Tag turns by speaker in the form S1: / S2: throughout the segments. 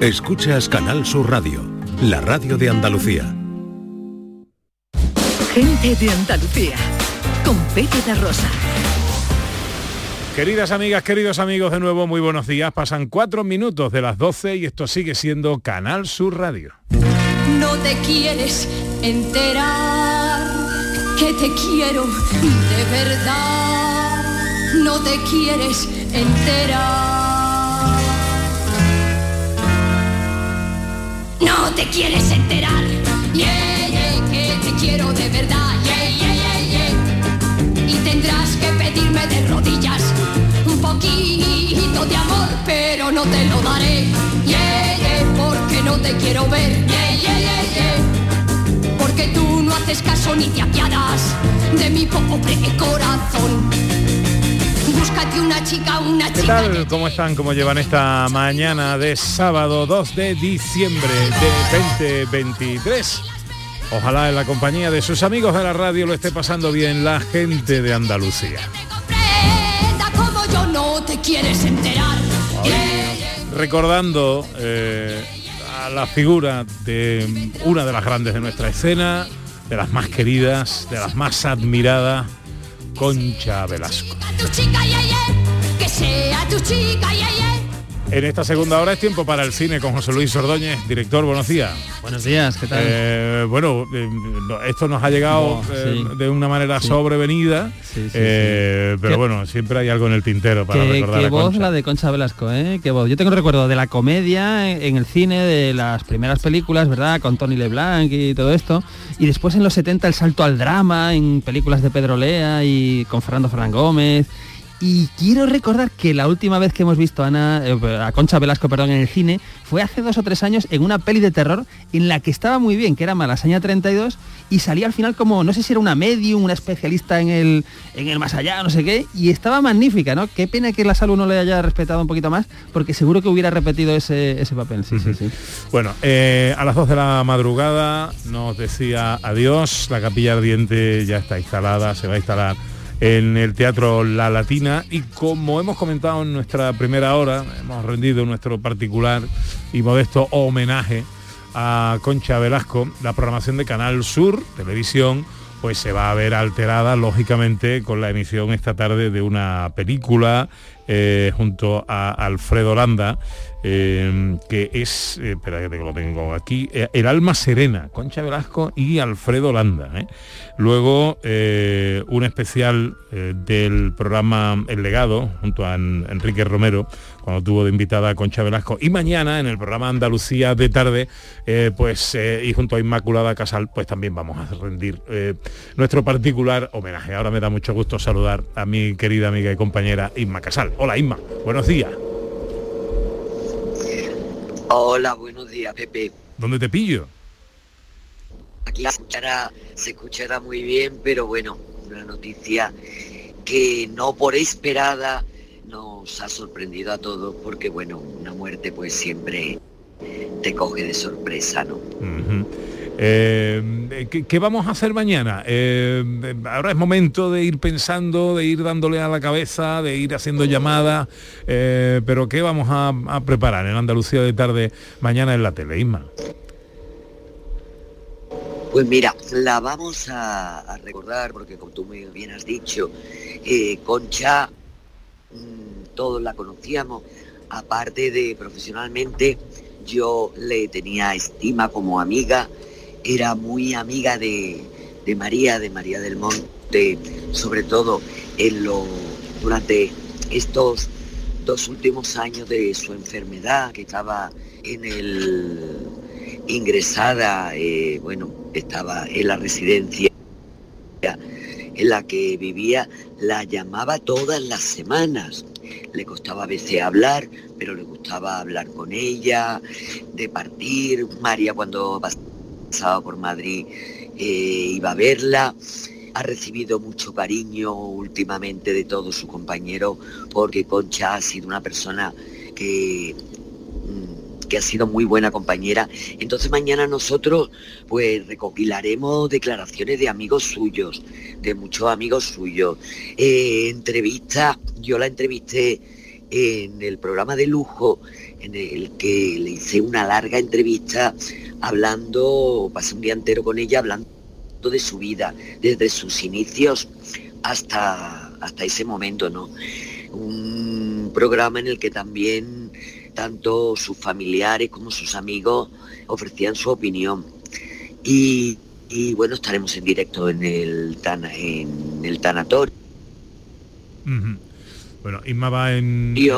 S1: Escuchas Canal Sur Radio, la radio de Andalucía.
S2: Gente de Andalucía, con Pepe de Rosa.
S3: Queridas amigas, queridos amigos, de nuevo muy buenos días. Pasan cuatro minutos de las 12 y esto sigue siendo Canal Sur Radio.
S4: No te quieres enterar que te quiero de verdad. No te quieres enterar. No te quieres enterar. Yeah, yeah, que te quiero de verdad. Yeah, yeah, yeah, yeah. Y tendrás que pedirme de rodillas un poquito de amor, pero no te lo daré. Yeah, yeah, porque no te quiero ver. Yeah, yeah, yeah, yeah. Porque tú no haces caso ni te apiadas de mi pobre corazón. Búscate una chica, una
S3: ¿Qué
S4: chica.
S3: tal? ¿Cómo están? ¿Cómo llevan esta mañana de sábado 2 de diciembre de 2023? Ojalá en la compañía de sus amigos de la radio lo esté pasando bien la gente de Andalucía. Recordando eh, a la figura de una de las grandes de nuestra escena, de las más queridas, de las más admiradas, Concha Velasco.
S4: tu chica, yeah, yeah. Que sea tu chica, yeah, yeah.
S3: En esta segunda hora es tiempo para el cine con José Luis Ordóñez, director, buenos días.
S5: Buenos días, ¿qué tal?
S3: Eh, bueno, eh, esto nos ha llegado
S5: Oh,
S3: eh, de una manera
S5: Sí.
S3: sobrevenida,
S5: Sí,
S3: pero bueno, siempre hay algo en el tintero para recordar
S5: qué voz
S3: Concha.
S5: la de Concha Velasco, ¿eh? Qué voz. Yo tengo el recuerdo de la comedia en, en el cine, de las primeras películas, ¿verdad? Con Tony LeBlanc y todo esto. Y después en los 70 el salto al drama, en películas de Pedro Lea y con Fernando Fran Gómez. Y quiero recordar que la última vez que hemos visto a, Ana, eh, a Concha Velasco perdón, en el cine fue hace dos o tres años en una peli de terror en la que estaba muy bien, que era Malasaña 32, y salía al final como, no sé si era una medium, una especialista en el, en el más allá, no sé qué, y estaba magnífica, ¿no? Qué pena que la salud no le haya respetado un poquito más, porque seguro que hubiera repetido ese, ese papel, sí, sí, sí.
S3: Bueno, eh, a las 2 de la madrugada nos decía adiós, la capilla ardiente ya está instalada, se va a instalar en el Teatro La Latina. Y como hemos comentado en nuestra primera hora, hemos rendido nuestro particular y modesto homenaje a Concha Velasco, la programación de Canal Sur, televisión, pues se va a ver alterada, lógicamente, con la emisión esta tarde de una película eh, junto a Alfredo Landa, eh, que es, eh, espera que lo tengo aquí, eh, El alma serena, Concha Velasco y Alfredo Landa. ¿eh? Luego un especial del programa El Legado, junto a En- Enrique Romero, cuando tuvo de invitada a Concha Velasco. Y mañana en el programa Andalucía de tarde, pues y junto a Inmaculada Casal, pues también vamos a rendir nuestro particular homenaje. Ahora me da mucho gusto saludar a mi querida amiga y compañera Inma Casal. Hola Inma, buenos días.
S6: Hola, buenos días, Pepe.
S3: ¿Dónde te pillo?
S6: Aquí se escuchará, se escuchará muy bien, pero bueno, una noticia que no por esperada nos ha sorprendido a todos, porque bueno, una muerte pues siempre te coge de sorpresa, ¿no?
S3: Eh, ¿qué, vamos a hacer mañana? Eh, ahora es momento de ir pensando, de ir dándole a la cabeza, de ir haciendo llamadas, eh, pero ¿qué vamos a, preparar en Andalucía de tarde mañana en la tele, Isma?
S6: Pues mira, la vamos a, recordar, porque como tú muy bien has dicho, eh, Concha, mm, todos la conocíamos, aparte de profesionalmente, yo le tenía estima como amiga, era muy amiga de, de María, de María del Monte, sobre todo en lo, durante estos dos últimos años de su enfermedad, que estaba en el ingresada, eh, bueno, estaba en la residencia en la que vivía, la llamaba todas las semanas. Le costaba a veces hablar, pero le gustaba hablar con ella, de partir. María cuando pasaba por Madrid eh, iba a verla. Ha recibido mucho cariño últimamente de todos sus compañeros porque Concha ha sido una persona que mm, que ha sido muy buena compañera. Entonces mañana nosotros pues recopilaremos declaraciones de amigos suyos, de muchos amigos suyos. Eh, entrevista, yo la entrevisté en el programa de lujo en el que le hice una larga entrevista hablando, pasé un día entero con ella hablando de su vida, desde sus inicios hasta, hasta ese momento, ¿no? Un programa en el que también tanto sus familiares como sus amigos ofrecían su opinión. Y, y bueno, estaremos en directo en el, tana, en el tanatorio.
S3: Bueno, Isma va en...
S6: Y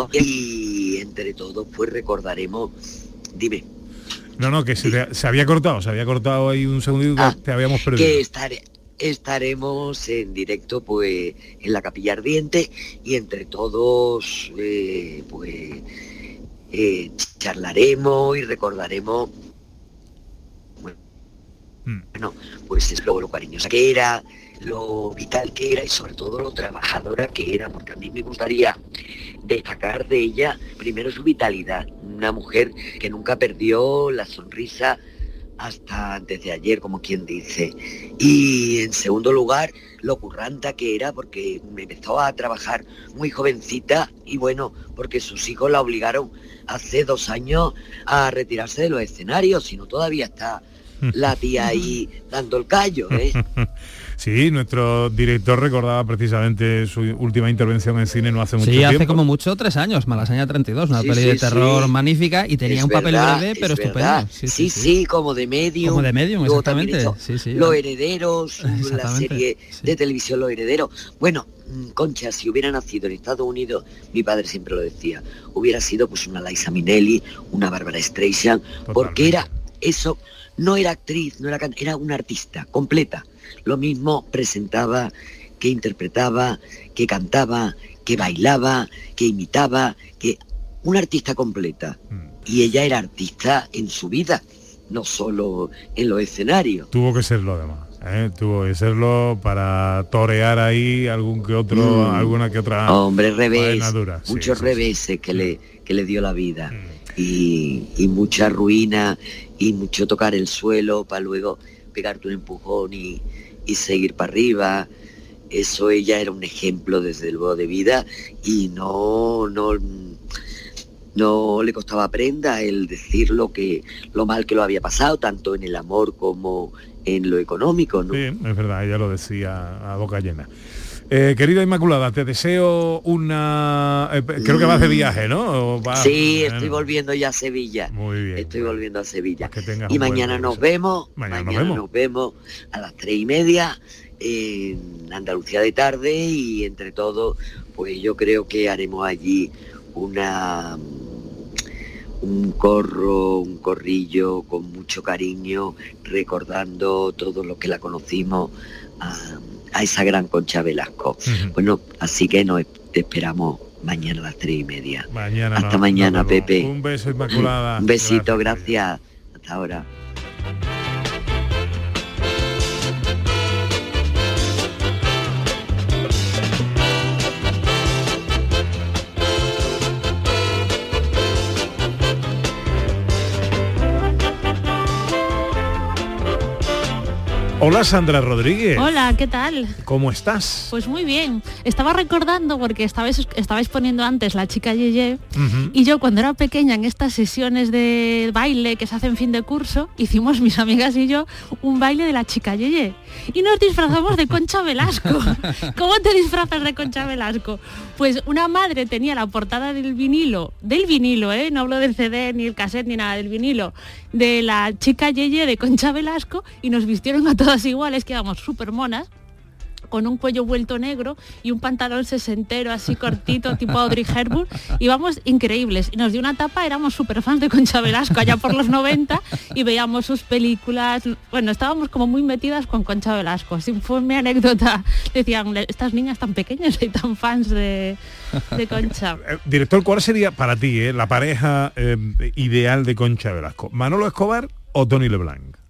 S6: entre todos pues recordaremos, dime,
S3: No, no, que se, te- se había cortado, se había cortado ahí un segundito que
S6: Ah,
S3: te habíamos perdido.
S6: que estare- estaremos en directo pues en la capilla ardiente y entre todos eh, pues eh, charlaremos y recordaremos
S3: Mm.
S6: bueno pues es lo, lo cariñosa que era lo vital que era y sobre todo lo trabajadora que era porque a mí me gustaría destacar de ella primero su vitalidad una mujer que nunca perdió la sonrisa hasta antes de ayer, como quien dice. Y en segundo lugar, lo curranta que era, porque me empezó a trabajar muy jovencita y bueno, porque sus hijos la obligaron hace dos años a retirarse de los escenarios, si no todavía está la tía ahí dando el callo, ¿eh?
S3: Sí, nuestro director recordaba precisamente su última intervención en cine no hace mucho
S5: Sí,
S3: tiempo.
S5: hace como mucho tres años, Malasaña 32, una
S6: Sí,
S5: peli
S6: sí,
S5: de terror
S6: sí.
S5: magnífica y tenía
S6: Es
S5: un papel
S6: verdad,
S5: breve,
S6: es
S5: pero estupendo.
S6: verdad.
S5: Sí,
S6: Sí, sí, como de medium.
S5: Como de
S6: también
S5: exactamente.
S6: hizo
S5: Sí, sí,
S6: Los herederos, la serie
S5: sí.
S6: de televisión Los herederos. Bueno, mm, Concha, si hubiera nacido en Estados Unidos, mi padre siempre lo decía, hubiera sido pues una Liza Minnelli, una Bárbara Streisand, porque era eso, no era actriz, no era era una artista completa. Lo mismo presentaba, que interpretaba, que cantaba, que bailaba, que imitaba, que una artista completa.
S3: Mm.
S6: Y ella era artista en su vida, no solo en los escenarios.
S3: Tuvo que serlo además. ¿eh? Tuvo que serlo para torear ahí algún que otro,
S6: Mm.
S3: alguna que otra
S6: Hombre, revés.
S3: Sí,
S6: muchos
S3: sí, sí.
S6: reveses que le, que le dio la vida.
S3: Mm.
S6: Y, y mucha ruina y mucho tocar el suelo para luego pegarte un empujón y, y seguir para arriba. Eso ella era un ejemplo desde luego de vida y no, no, no le costaba prenda el decir lo que, lo mal que lo había pasado, tanto en el amor como en lo económico.
S3: Sí, es verdad, ella lo decía a boca llena. Eh, querida Inmaculada, te deseo una... eh, creo que vas de viaje, ¿no? Vas-
S6: Sí,
S3: bueno,
S6: estoy volviendo ya a Sevilla.
S3: Muy bien.
S6: Estoy volviendo a Sevilla.
S3: Pues
S6: Y mañana nos vemos,
S3: Mañana
S6: mañana,
S3: nos
S6: nos, vemos. a las tres y media en Andalucía de tarde y entre todos, pues yo creo que haremos allí una un corro, un corrillo con mucho cariño, recordando todo lo que la conocimos a, a esa gran Concha Velasco. Bueno, así que nos te esperamos mañana a las tres y media.
S3: Mañana
S6: Hasta mañana. Pepe.
S3: Un beso, Inmaculada.
S6: Un besito,
S3: Gracias.
S6: gracias. Hasta ahora.
S3: Hola Sandra Rodríguez.
S7: Hola, ¿qué tal?
S3: ¿Cómo estás?
S7: Pues muy bien. Estaba recordando porque estabais, estabais poniendo antes la chica Yeye y yo cuando era pequeña en estas sesiones de baile que se hacen fin de curso, hicimos mis amigas y yo un baile de la chica Yeye y nos disfrazamos de Concha Velasco. ¿Cómo te disfrazas de Concha Velasco? Pues una madre tenía la portada del vinilo, del vinilo, ¿eh? no hablo del CD ni el cassette ni nada, del vinilo, de la chica Yeye de Concha Velasco y nos vistieron a todas iguales, que íbamos súper monas con un cuello vuelto negro y un pantalón sesentero así cortito, tipo Audrey Hepburn, íbamos increíbles. Y nos dio una tapa, éramos súper fans de Concha Velasco allá por los 90 y veíamos sus películas. Bueno, estábamos como muy metidas con Concha Velasco. Así fue mi anécdota. Decían, estas niñas tan pequeñas y tan fans de, de Concha.
S3: Eh, Director, ¿cuál sería para ti eh, la pareja eh, ideal de Concha Velasco? ¿Manolo Escobar o Tony LeBlanc?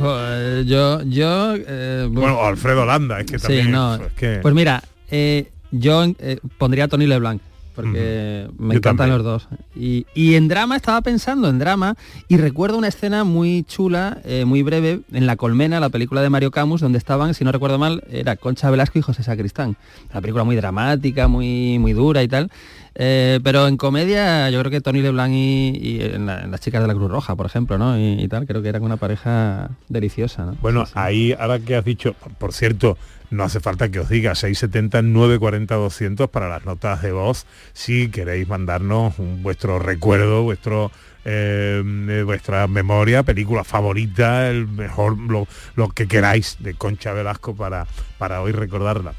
S5: Pues yo, yo... eh,
S3: Bueno, Alfredo Landa, es que
S5: Sí,
S3: también...
S5: no.
S3: es que-
S5: Pues mira, eh, yo eh, pondría a Tony LeBlanc. Porque me
S3: Yo
S5: encantan
S3: también.
S5: los dos. Y, y en drama estaba pensando en drama y recuerdo una escena muy chula, eh, muy breve, en La Colmena, la película de Mario Camus, donde estaban, si no recuerdo mal, era Concha Velasco y José Sacristán. Una película muy dramática, muy, muy dura y tal. Eh, pero en comedia yo creo que Tony LeBlanc y, y en, la- en las chicas de la Cruz Roja, por ejemplo, ¿no? Y, y tal, creo que eran una pareja deliciosa, ¿no?
S3: Bueno, ahí ahora que has dicho, por cierto, no hace falta que os diga 670 940 200 para las notas de voz si queréis mandarnos vuestro recuerdo, vuestro eh, eh, vuestra memoria, película favorita, el mejor lo, lo que queráis de Concha Velasco para para hoy recordarla.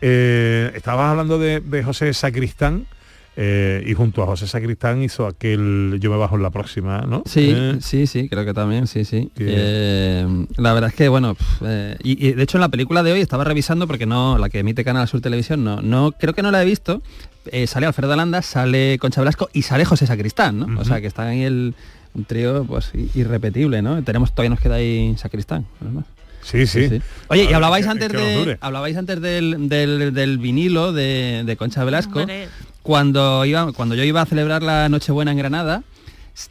S3: Eh, estabas hablando de, de José Sacristán. Eh, y junto a José Sacristán hizo aquel Yo me bajo en la próxima, ¿no?
S5: Sí,
S3: Eh,
S5: sí, sí, creo que también, sí, sí. Eh, la verdad es que, bueno, eh, y, y de hecho en la película de hoy estaba revisando porque no, la que emite Canal Sur Televisión, no, no, creo que no la he visto. Eh, sale Alfredo Landa, sale Concha Blasco y sale José Sacristán, ¿no? O sea que está ahí el un trío pues irrepetible, ¿no? Tenemos, todavía nos queda ahí Sacristán, además.
S3: Sí, sí.
S5: Oye, y hablabais antes de hablabais antes del, del- del vinilo de, de Concha Velasco.
S7: Hombre.
S5: Cuando iba, cuando yo iba a celebrar la Nochebuena en Granada,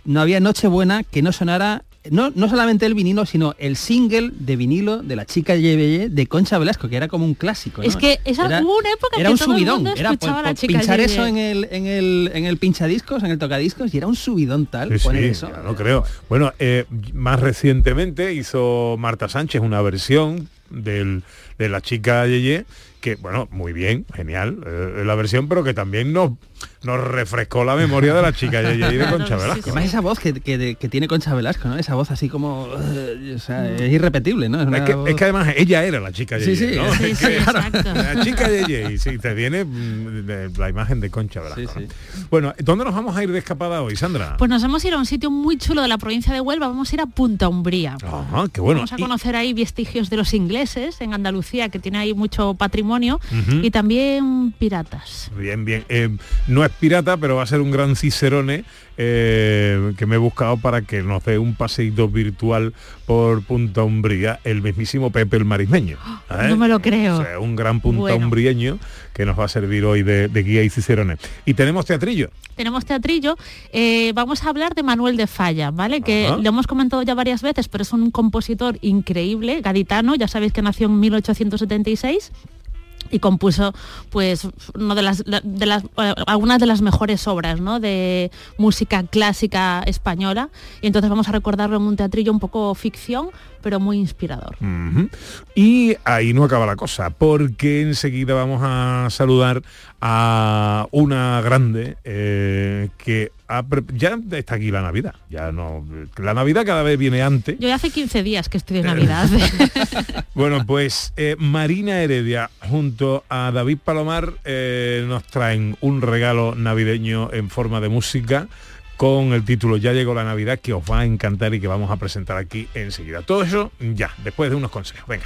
S5: no había Nochebuena que no sonara no, no solamente el vinilo, sino el single de vinilo de la chica Yeye de Concha Velasco, que era como un clásico. ¿no?
S7: Es que esa hubo una época
S5: era
S7: que
S5: un
S7: todo el
S5: subidón,
S7: mundo
S5: era pues,
S7: la chica
S5: pinchar eso en el, en el en el pinchadiscos, en el tocadiscos, y era un subidón tal,
S3: Sí,
S5: poner
S3: sí,
S5: eso.
S3: ya lo creo. Bueno, eh, más recientemente hizo Marta Sánchez una versión del, de la chica Yeye, que, bueno, muy bien, genial eh, la versión, pero que también nos, nos refrescó la memoria de la chica Yeye y de Concha Velasco.
S5: Además esa voz que, que- que tiene Concha Velasco, ¿no? Esa voz así como... uh, o sea, es irrepetible, ¿no? Es, una
S3: Es que,
S5: voz-
S3: es que además ella era la chica Yeye,
S5: sí,
S3: ¿no?
S5: sí,
S3: Es
S5: sí,
S3: que-
S7: exacto.
S3: La chica Yeye, y sí, te viene mm, la imagen de Concha Velasco. ¿no? Bueno, ¿dónde nos vamos a ir de escapada hoy, Sandra?
S7: Pues nos vamos a ir a un sitio muy chulo de la provincia de Huelva, vamos a ir a Punta Umbría.
S3: Ajá, qué bueno.
S7: Vamos a
S3: Y-
S7: conocer ahí vestigios de los ingleses en Andalucía, que tiene ahí mucho patrimonio, Y también piratas.
S3: Bien, bien. Eh, no es pirata, pero va a ser un gran cicerone eh, que me he buscado para que nos dé un paseíto virtual por Punta Umbría, el mismísimo Pepe el Marismeño. ¿eh?
S7: No me lo creo.
S3: O sea, un gran punta
S7: Bueno.
S3: umbrieño que nos va a servir hoy de, de guía y cicerone. Y tenemos teatrillo.
S7: tenemos teatrillo, eh, vamos a hablar de Manuel de Falla, ¿vale? Que
S3: Ajá.
S7: lo hemos comentado ya varias veces, pero es un compositor increíble, gaditano, ya sabéis que nació en 1876 y compuso pues de las, de las eh, algunas de las mejores obras ¿no? de música clásica española y entonces vamos a recordarlo en un teatrillo un poco ficción pero muy inspirador.
S3: Y ahí no acaba la cosa, porque enseguida vamos a saludar a una grande eh, que ha ya está aquí la Navidad. Ya no, la Navidad cada vez viene antes.
S7: yo ya hace 15 días que estoy de Navidad
S3: Bueno, pues eh, Marina Heredia junto a David Palomar eh, nos traen un regalo navideño en forma de música con el título Ya llegó la Navidad que os va a encantar y que vamos a presentar aquí enseguida. Todo eso ya, después de unos consejos. Venga.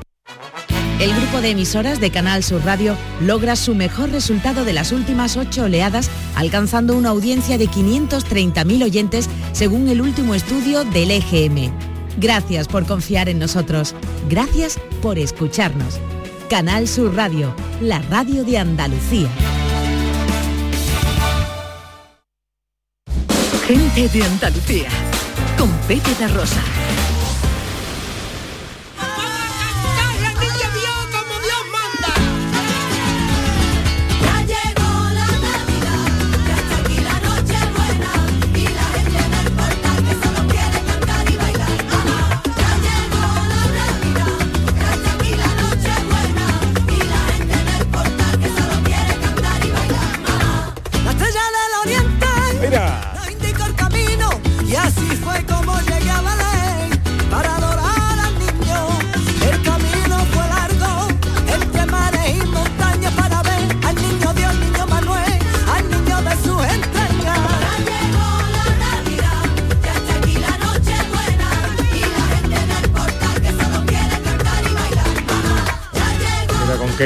S8: El grupo de emisoras de Canal Sur Radio logra su mejor resultado de las últimas ocho oleadas, alcanzando una audiencia de 530.000 oyentes según el último estudio del EGM. Gracias por confiar en nosotros. Gracias por escucharnos. Canal Sur Radio, la radio de Andalucía.
S2: Gente de Andalucía. Con Rosa.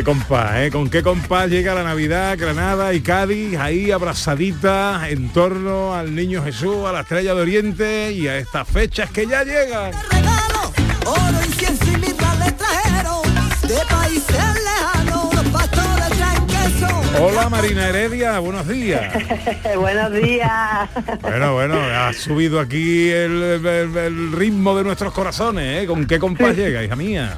S3: Compás, ¿eh? Con qué compás llega la Navidad, Granada y Cádiz, ahí abrazadita en torno al Niño Jesús, a la Estrella de Oriente y a estas fechas que ya llegan.
S9: Oro, incienso y mirra le trajeron de países lejanos. Los pastores traen queso.
S3: Hola Marina Heredia, buenos días.
S10: Buenos días.
S3: Bueno, bueno, ha subido aquí el, el- el ritmo de nuestros corazones, ¿eh? ¿Con qué compás llega, hija mía?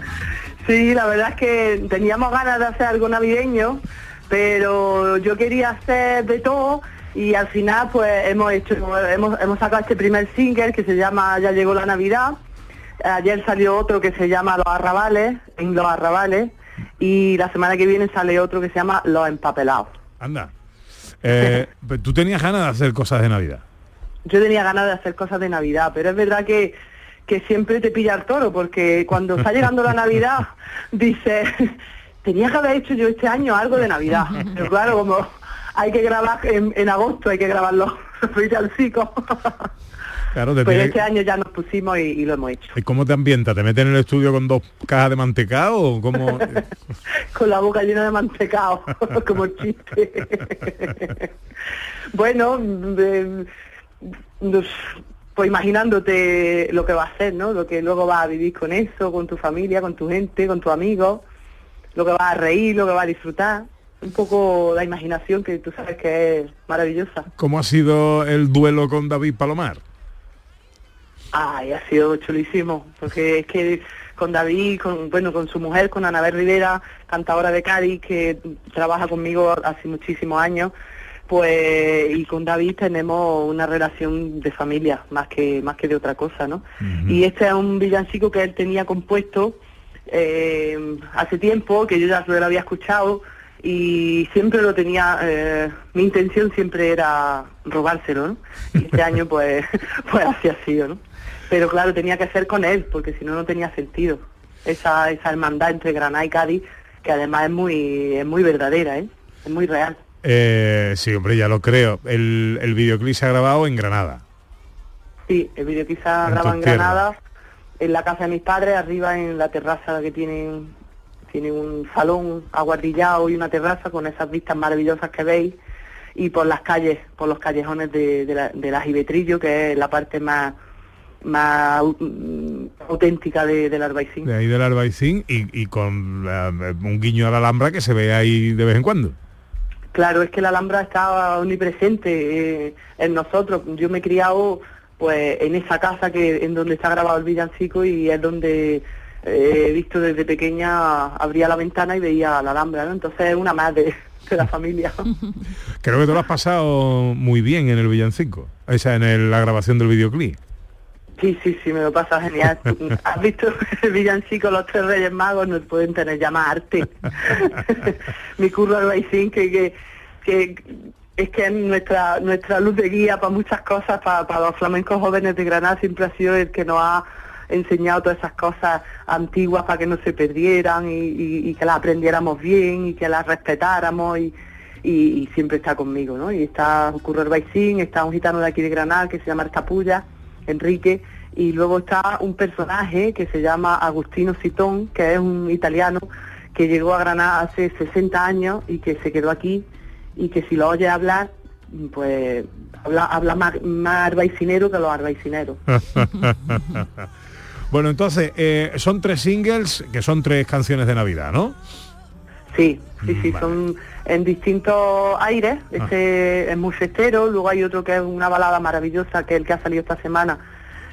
S10: Sí, la verdad es que teníamos ganas de hacer algo navideño, pero yo quería hacer de todo y al final pues hemos hecho, hemos, hemos sacado este primer single que se llama Ya llegó la Navidad. Ayer salió otro que se llama Los Arrabales, en Los Arrabales, y la semana que viene sale otro que se llama Los Empapelados.
S3: Anda. Eh, ¿Tú tenías ganas de hacer cosas de Navidad?
S10: Yo tenía ganas de hacer cosas de Navidad, pero es verdad que, que siempre te pilla el toro, porque cuando está llegando la Navidad, dices, tenía que haber hecho yo este año algo de Navidad. Pero claro, como hay que grabar en, en agosto, hay que grabar los villancicos.
S3: Claro, te
S10: Pues
S3: tiene-
S10: este año ya nos pusimos y, y lo hemos hecho.
S3: ¿Y cómo te ambienta? ¿Te meten en el estudio con dos cajas de mantecado o cómo?
S10: Con la boca llena de mantecao, como el chiste. bueno, eh, nos- pues imaginándote lo que va a hacer, ¿no? Lo que luego vas a vivir con eso, con tu familia, con tu gente, con tus amigos, lo que vas a reír, lo que vas a disfrutar. Un poco la imaginación que tú sabes que es maravillosa.
S3: ¿Cómo ha sido el duelo con David Palomar?
S10: Ay, ha sido chulísimo, porque es que con David, con, bueno, con su mujer, con Anabel Rivera, cantadora de Cádiz, que trabaja conmigo hace muchísimos años, pues, y con David tenemos una relación de familia, más que, más que de otra cosa, ¿no? Y este es un villancico que él tenía compuesto eh, hace tiempo, que yo ya lo había escuchado, y siempre lo tenía, eh, mi intención siempre era robárselo, ¿no? Y este año pues, pues así ha sido, ¿no? Pero claro, tenía que ser con él, porque si no, no tenía sentido. Esa, esa hermandad entre Granada y Cádiz, que además es muy, es muy verdadera, ¿eh? Es muy real.
S3: Eh, sí, hombre, ya lo creo. El, el videoclip se ha grabado en Granada.
S10: Sí, el video quizá
S3: En
S10: graba
S3: tus
S10: en. Granada, en la casa de mis padres, arriba en la terraza que tienen, tiene un salón aguardillado y una terraza con esas vistas maravillosas que veis, y por las calles, por los callejones de, de la, de la Jibetrillo, que es la parte más más mm, auténtica de, del Albaicín.
S3: De ahí del Albaicín y, y con eh, un guiño a la Alhambra que se ve ahí de vez en cuando.
S10: Claro, es que la Alhambra está omnipresente eh, en nosotros. Yo me he criado pues en esa casa que en donde está grabado el villancico y es donde eh, he visto desde pequeña abría la ventana y veía la Alhambra, ¿no? Entonces es una más de, la familia.
S3: Creo que te lo has pasado muy bien en el villancico. O en el- la grabación del videoclip.
S10: Sí, sí, sí, me lo pasa genial. ¿Has visto el villancico Los Tres Reyes Magos? Nos pueden tener ya más arte. Mi curro Albaicín, que, que, que es que es nuestra, nuestra luz de guía para muchas cosas, para, para los flamencos jóvenes de Granada siempre ha sido el que nos ha enseñado todas esas cosas antiguas para que no se perdieran y, y- y que las aprendiéramos bien y que las respetáramos y, siempre está conmigo, ¿no? Y está Curro Herbaicín, está un gitano de aquí de Granada que se llama Arcapulla, Enrique, y luego está un personaje que se llama Agustino Citón, que es un italiano que llegó a Granada hace 60 años y que se quedó aquí y que si lo oye hablar, pues habla, habla más, más arbaicinero que los arbaicineros.
S3: bueno, entonces, eh, son tres singles que son tres canciones de Navidad, ¿no?
S10: Sí, sí, sí, son en distintos aires. Este es muy festero, luego hay otro que es una balada maravillosa, que es el que ha salido esta semana,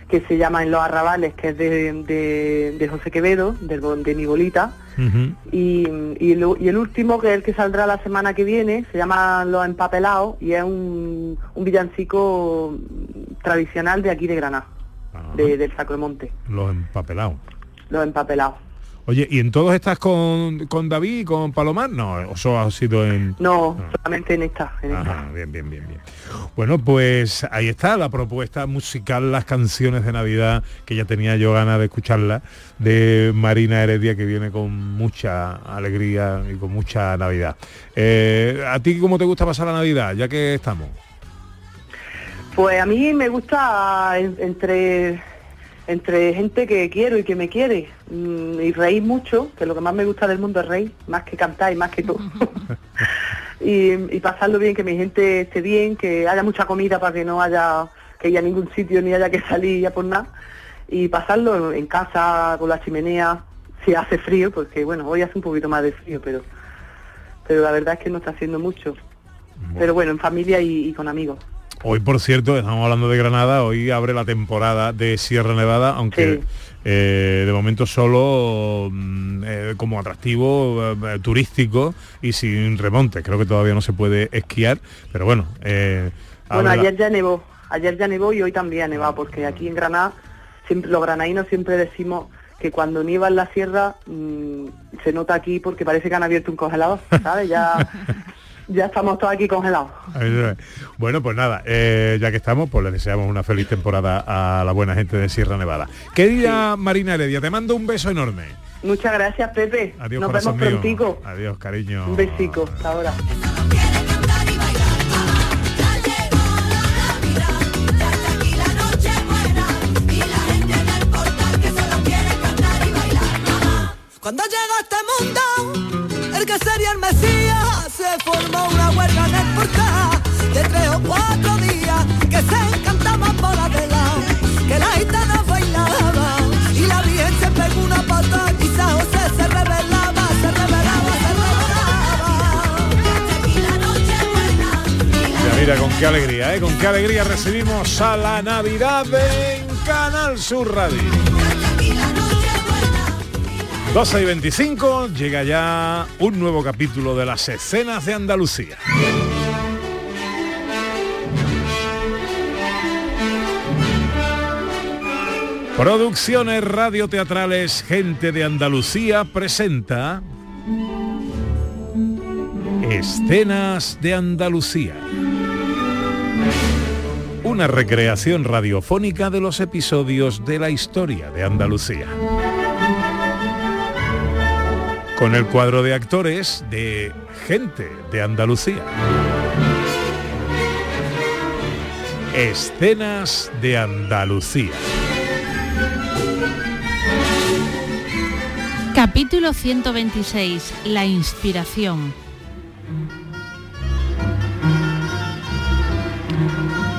S10: que se llama En los Arrabales, que es de, de- de José Quevedo, del bo- de mi bolita. Y, y el, y el último, que es el que saldrá la semana que viene, se llama Los Empapelados y es un, un villancico tradicional de aquí de Granada, de- del Sacromonte,
S3: Los empapelados.
S10: Los Empapelados.
S3: Oye, ¿y en todos estás con, con David y con Palomar? No, eso ha sido en...
S10: No, solamente en esta. En esta.
S3: Ajá, bien, bien, bien, bien. Bueno, pues ahí está la propuesta musical, las canciones de Navidad, que ya tenía yo ganas de escucharla, de Marina Heredia, que viene con mucha alegría y con mucha Navidad. Eh, ¿A ti cómo te gusta pasar la Navidad, ya que estamos?
S10: Pues a mí me gusta en- entre entre gente que quiero y que me quiere mm, y reír mucho, que lo que más me gusta del mundo es reír, más que cantar y más que todo. y, y pasarlo bien, que mi gente esté bien, que haya mucha comida para que no haya que ir a ningún sitio ni haya que salir ya por nada. Y pasarlo en casa, con la chimenea, si hace frío, porque bueno, hoy hace un poquito más de frío, pero pero la verdad es que no está haciendo mucho. Pero bueno, en familia y, y con amigos.
S3: Hoy, por cierto, estamos hablando de Granada, hoy abre la temporada de Sierra Nevada, aunque eh, de momento solo mm, eh, como atractivo eh, turístico y sin remonte. Creo que todavía no se puede esquiar, pero bueno.
S10: Bueno, ayer ya nevó, ayer ya nevó y hoy también ha nevado, porque aquí en Granada, siempre, los granadinos siempre decimos que cuando nieva en la sierra mm, se nota aquí porque parece que han abierto un congelador, ¿sabes? Ya, ya estamos todos aquí congelados.
S3: Bueno, pues nada, eh, ya que estamos, pues le deseamos una feliz temporada a la buena gente de Sierra Nevada. Querida Marina Heredia, te mando un beso enorme.
S10: Muchas gracias, Pepe.
S3: Adiós,
S10: Nos vemos
S3: mío.
S10: prontico.
S3: Adiós, cariño.
S10: Un besico. Hasta ahora.
S9: Cuando llegó a este mundo, el que sería el Mesías, formó una huelga en el portal de tres o cuatro días que se encantaban por la vela, que la gitana bailaba y la Virgen se pegó una pata y José se revelaba, se revelaba, se revelaba.
S3: Mira, mira, con qué alegría, ¿eh? Con qué alegría recibimos a la Navidad en Canal Sur Radio. 12 y 25, llega ya un nuevo capítulo de las escenas de Andalucía. Producciones radioteatrales Gente de Andalucía presenta Escenas de Andalucía. Una recreación radiofónica de los episodios de la historia de Andalucía. Con el cuadro de actores de Gente de Andalucía. Escenas de Andalucía.
S7: Capítulo 126. La inspiración.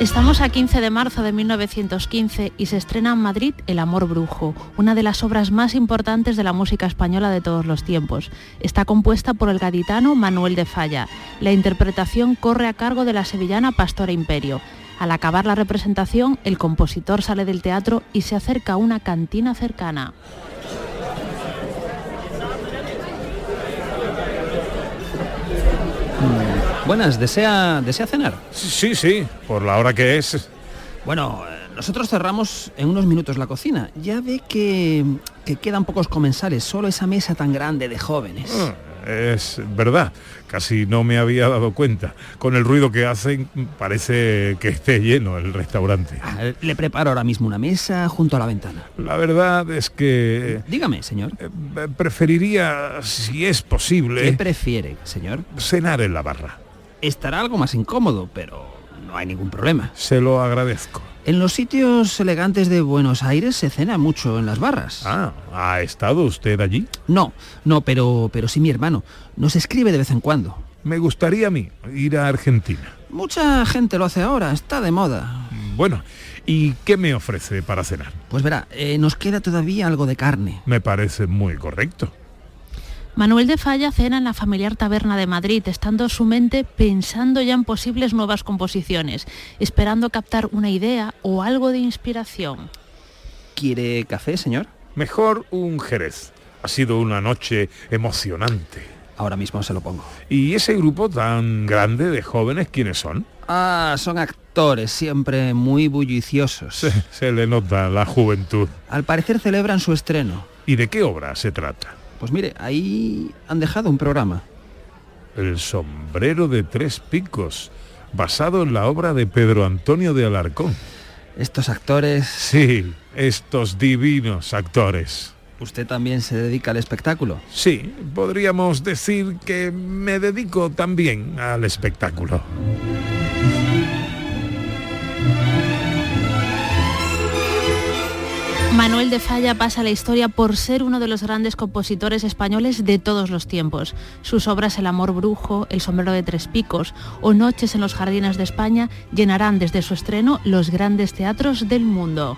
S7: Estamos a 15 de marzo de 1915 y se estrena en Madrid El Amor Brujo, una de las obras más importantes de la música española de todos los tiempos. Está compuesta por el gaditano Manuel de Falla. La interpretación corre a cargo de la sevillana Pastora Imperio. Al acabar la representación, el compositor sale del teatro y se acerca a una cantina cercana.
S5: Buenas, ¿desea, ¿desea cenar?
S3: Sí, sí, por la hora que es.
S5: Bueno, nosotros cerramos en unos minutos la cocina. Ya ve que, que quedan pocos comensales, solo esa mesa tan grande de jóvenes.
S3: Ah, Es verdad, casi no me había dado cuenta. Con el ruido que hacen parece que esté lleno el restaurante.
S5: Ah, Le preparo ahora mismo una mesa junto a la ventana.
S3: La verdad es que...
S5: Dígame, señor.
S3: eh, preferiría, si es posible...
S5: ¿Qué prefiere, señor?
S3: Cenar en la barra.
S5: Estará algo más incómodo, pero no hay ningún problema.
S3: Se lo agradezco.
S5: En los sitios elegantes de Buenos Aires se cena mucho en las barras.
S3: Ah, ¿ha estado usted allí?
S5: No, no, pero, pero sí mi hermano. Nos escribe de vez en cuando.
S3: Me gustaría a mí ir a Argentina.
S5: Mucha gente lo hace ahora, está de moda.
S3: Bueno, ¿y qué me ofrece para cenar?
S5: Pues verá, eh, nos queda todavía algo de carne.
S3: Me parece muy correcto.
S7: Manuel de Falla cena en la familiar taberna de Madrid, estando su mente pensando ya en posibles nuevas composiciones, esperando captar una idea o algo de inspiración.
S5: ¿Quiere café, señor?
S3: Mejor un jerez. Ha sido una noche emocionante.
S5: Ahora mismo se lo pongo.
S3: ¿Y ese grupo tan grande de jóvenes quiénes son?
S5: Ah, son actores, siempre muy bulliciosos.
S3: Se, se le nota la juventud.
S5: Al parecer celebran su estreno.
S3: ¿Y de qué obra se trata?
S5: Pues mire, ahí han dejado un programa.
S3: El sombrero de tres picos, basado en la obra de Pedro Antonio de Alarcón.
S5: Estos actores...
S3: Sí, estos divinos actores.
S5: ¿Usted también se dedica al espectáculo?
S3: Sí, podríamos decir que me dedico también al espectáculo.
S7: Manuel de Falla pasa a la historia por ser uno de los grandes compositores españoles de todos los tiempos. Sus obras El amor brujo, El sombrero de tres picos o Noches en los jardines de España llenarán desde su estreno los grandes teatros del mundo.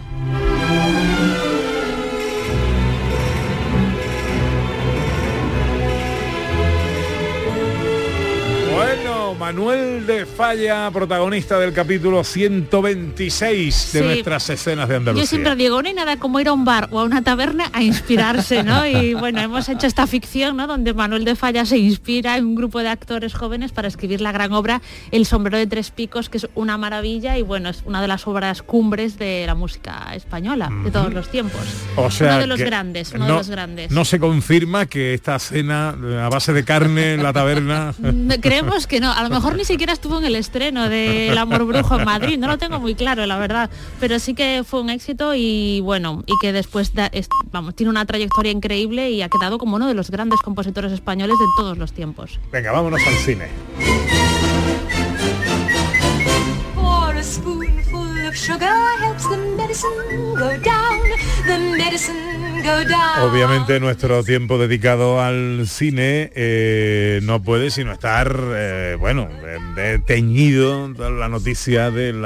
S3: Manuel de Falla, protagonista del capítulo 126 de
S7: Sí.
S3: nuestras escenas de Andalucía.
S7: Yo siempre digo, no hay nada como ir a un bar o a una taberna a inspirarse, ¿no? Y bueno, hemos hecho esta ficción, ¿no? Donde Manuel de Falla se inspira en un grupo de actores jóvenes para escribir la gran obra El sombrero de tres picos, que es una maravilla y bueno, es una de las obras cumbres de la música española de todos los tiempos.
S3: O sea,
S7: uno de los grandes, uno
S3: no,
S7: de los grandes.
S3: No se confirma que esta cena eh, a base de carne en la taberna.
S7: Mm, Creemos que no, a lo mejor ni siquiera estuvo en el estreno de El amor brujo en Madrid, no lo tengo muy claro, la verdad, pero sí que fue un éxito y bueno, y que después, da- es- vamos, tiene una trayectoria increíble y ha quedado como uno de los grandes compositores españoles de todos los tiempos.
S3: Venga, vámonos al cine.
S11: For a spoonful of sugar helps the medicine go down, the medicine go down.
S3: Obviamente nuestro tiempo dedicado al cine eh, no puede sino estar, eh, bueno, eh, de- teñido de la noticia del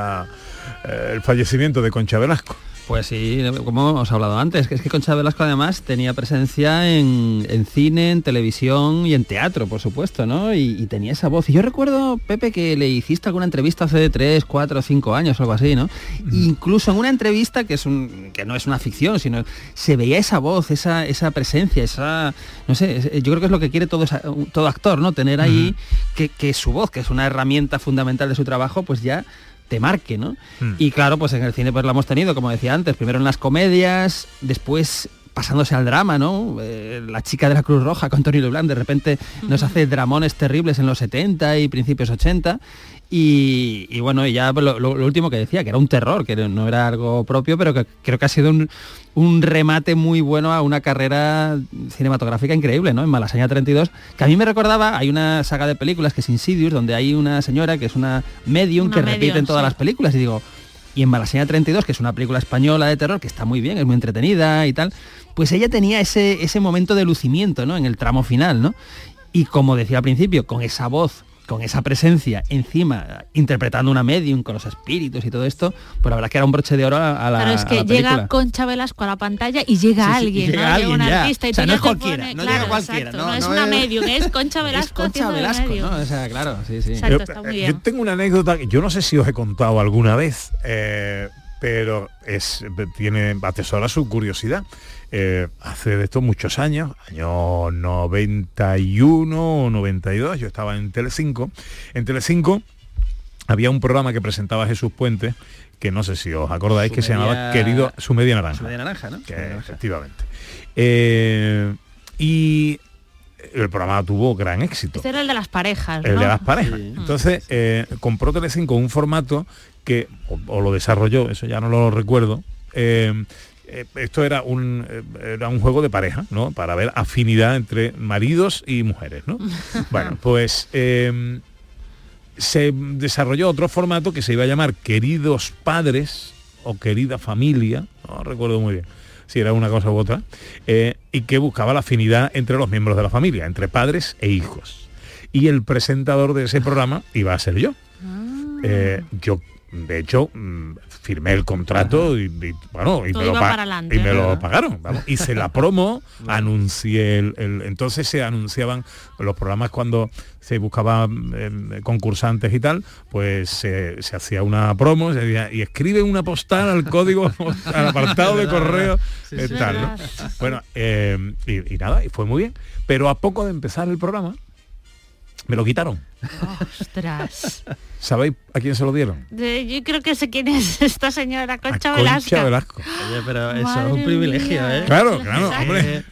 S3: fallecimiento de Concha Velasco.
S5: Pues sí, como os he hablado antes, que es que Concha Velasco además tenía presencia en, en cine, en televisión y en teatro, por supuesto, ¿no? Y, y tenía esa voz. Y yo recuerdo, Pepe, que le hiciste alguna entrevista hace 3, 4, 5 años algo así, ¿no? Incluso en una entrevista que es un, que no es una ficción, sino se veía esa voz, esa, esa presencia, esa. No sé, yo creo que es lo que quiere todo, todo actor, ¿no? Tener ahí que, que su voz, que es una herramienta fundamental de su trabajo, pues ya te marque, ¿no? Y claro, pues en el cine pues lo hemos tenido, como decía antes, primero en las comedias, después pasándose al drama, ¿no? Eh, la chica de la Cruz Roja con Tony Leblanc de repente nos hace dramones terribles en los 70 y principios 80 y, y bueno, y ya lo, último que decía, que era un terror, que no era algo propio, pero que creo que ha sido un, un remate muy bueno a una carrera cinematográfica increíble, ¿no? En Malasaña 32, que a mí me recordaba, hay una saga de películas que es Insidious, donde hay una señora que es una medium
S7: Una
S5: que
S7: medium,
S5: repite en todas
S7: sí.
S5: las películas y digo, y en Malasaña 32, que es una película española de terror que está muy bien, es muy entretenida y tal, pues ella tenía ese, ese momento de lucimiento, ¿no? En el tramo final, ¿no? Y como decía al principio, con esa voz, con esa presencia encima, interpretando una medium con los espíritus y todo esto, pues la verdad que era un broche de oro a, a la,
S7: Claro, es que llega. Concha Velasco a la pantalla y llega
S5: Sí, sí, y
S7: alguien,
S5: llega
S7: ¿no?
S5: alguien
S7: un
S5: ya.
S7: artista y
S5: O sea, no es cualquiera,
S7: pones-
S5: no
S7: claro,
S5: llega cualquiera,
S7: exacto,
S5: no-
S7: es
S5: no
S7: una
S5: es-
S7: medium, es Concha Velasco
S5: Concha
S7: haciendo de
S5: Velasco. ¿no? O sea, claro, sí, sí.
S7: Exacto,
S3: Yo-
S7: está muy
S3: eh,
S7: bien.
S3: Yo tengo una anécdota, que yo no sé si os he contado alguna vez, eh, pero es, tiene, atesora su curiosidad. Eh, hace de esto muchos años, año 91 o 92, yo estaba en Telecinco. En Telecinco había un programa que presentaba Jesús Puente, que no sé si os acordáis,
S5: Su
S3: que se llamaba Querido Su Media Naranja.
S5: Su media naranja, ¿no?
S3: Que,
S5: Su media naranja.
S3: efectivamente. Eh, y el programa tuvo gran éxito.
S7: Este era el de las parejas,
S3: El de las parejas. Entonces, eh, compró Telecinco un formato que, o, o lo desarrolló, eso ya no lo recuerdo, eh, eh, esto era un, eh, era un juego de pareja, ¿no? Para ver afinidad entre maridos y mujeres, ¿no? bueno, pues eh, se desarrolló otro formato que se iba a llamar Queridos Padres o Querida Familia, no recuerdo muy bien si era una cosa u otra, eh, y que buscaba la afinidad entre los miembros de la familia, entre padres e hijos. Y el presentador de ese programa iba a ser yo. Eh, yo, de hecho, mm, firmé el contrato y, y, bueno, y me, lo,
S7: adelante,
S3: y pagaron. vamos. Hice la promo, anuncié el, el- entonces se anunciaban los programas cuando se buscaban eh, concursantes y tal, pues se, se hacía una promo se decía, y escribe una postal al código, al apartado de correo,
S12: Sí,
S3: eh, tal. Bueno, eh, y, y nada, y fue muy bien. Pero a poco de empezar el programa, me lo quitaron.
S7: Ostras.
S3: ¿Sabéis a quién se lo dieron?
S7: De- yo creo que sé quién es esta señora Concha
S3: A
S7: Velasco.
S3: Concha Velasco.
S5: Oye, pero eso
S7: Madre
S5: es un privilegio,
S7: mía.
S5: ¿eh?
S3: Claro, claro, hombre.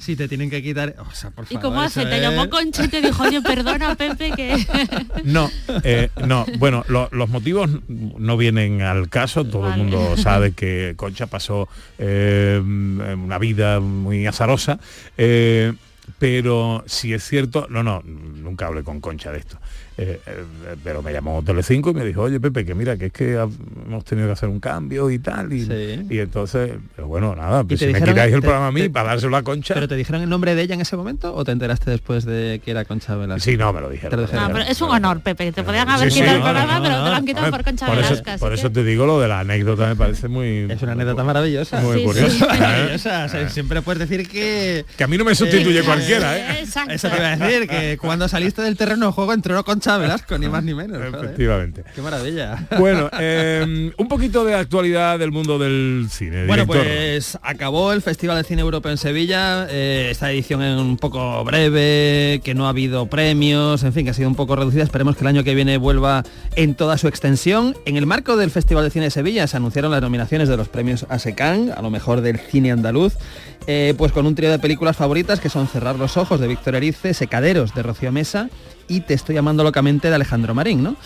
S5: Si te tienen que quitar... O sea, por
S7: ¿Y cómo hace? Te
S5: es-
S7: llamó Concha y te dijo, oye, perdona, Pepe, que...
S3: No, eh, no, bueno, lo- los motivos no vienen al caso, todo el mundo sabe que Concha pasó eh, una vida muy azarosa, eh, pero si es cierto, no, no, un cable con concha de esto. Eh, eh, pero me llamó Telecinco y me dijo, oye Pepe, que mira, que es que ha- hemos tenido que hacer un cambio y tal. Y, y entonces, pero bueno, nada, pues si me quitáis el
S5: te-
S3: programa a mí
S5: te-
S3: para dárselo a Concha.
S5: ¿Pero te dijeron el nombre de ella en ese momento o te enteraste después de que era Concha Velasco?
S3: Sí, no, me lo dijeron.
S5: Te lo dijeron.
S7: No, pero es un honor, Pepe. Te podían haber
S3: Sí, sí,
S7: quitado el
S3: no,
S7: programa,
S3: no,
S7: pero
S3: no,
S7: te lo han
S3: no.
S7: quitado por Concha
S3: por
S7: Velasco.
S3: por
S7: que-
S3: eso te digo lo de la anécdota, me parece muy...
S5: Es una anécdota maravillosa.
S3: Muy
S5: Sí,
S3: curiosa.
S5: sí. Maravillosa. O sea, siempre puedes decir que...
S3: Que a mí no me sustituye cualquiera, ¿eh?
S7: Exacto.
S5: Eso te iba a decir, que cuando saliste del terreno de juego entró Concha Velasco, ni más ni menos. joder.
S3: Efectivamente.
S5: Qué maravilla.
S3: Bueno, eh, un poquito de actualidad del mundo del cine.
S5: Bueno,
S3: director.
S5: pues acabó el Festival de Cine Europeo en Sevilla, eh, esta edición es un poco breve, que no ha habido premios, en fin, que ha sido un poco reducida, esperemos que el año que viene vuelva en toda su extensión. En el marco del Festival de Cine de Sevilla se anunciaron las nominaciones de los premios ASECAN, a lo mejor del cine andaluz, eh, pues con un trío de películas favoritas que son Cerrar los ojos de Víctor Erice, Secaderos de Rocío Mesa y Te estoy llamando locamente de Alejandro Marín, ¿no?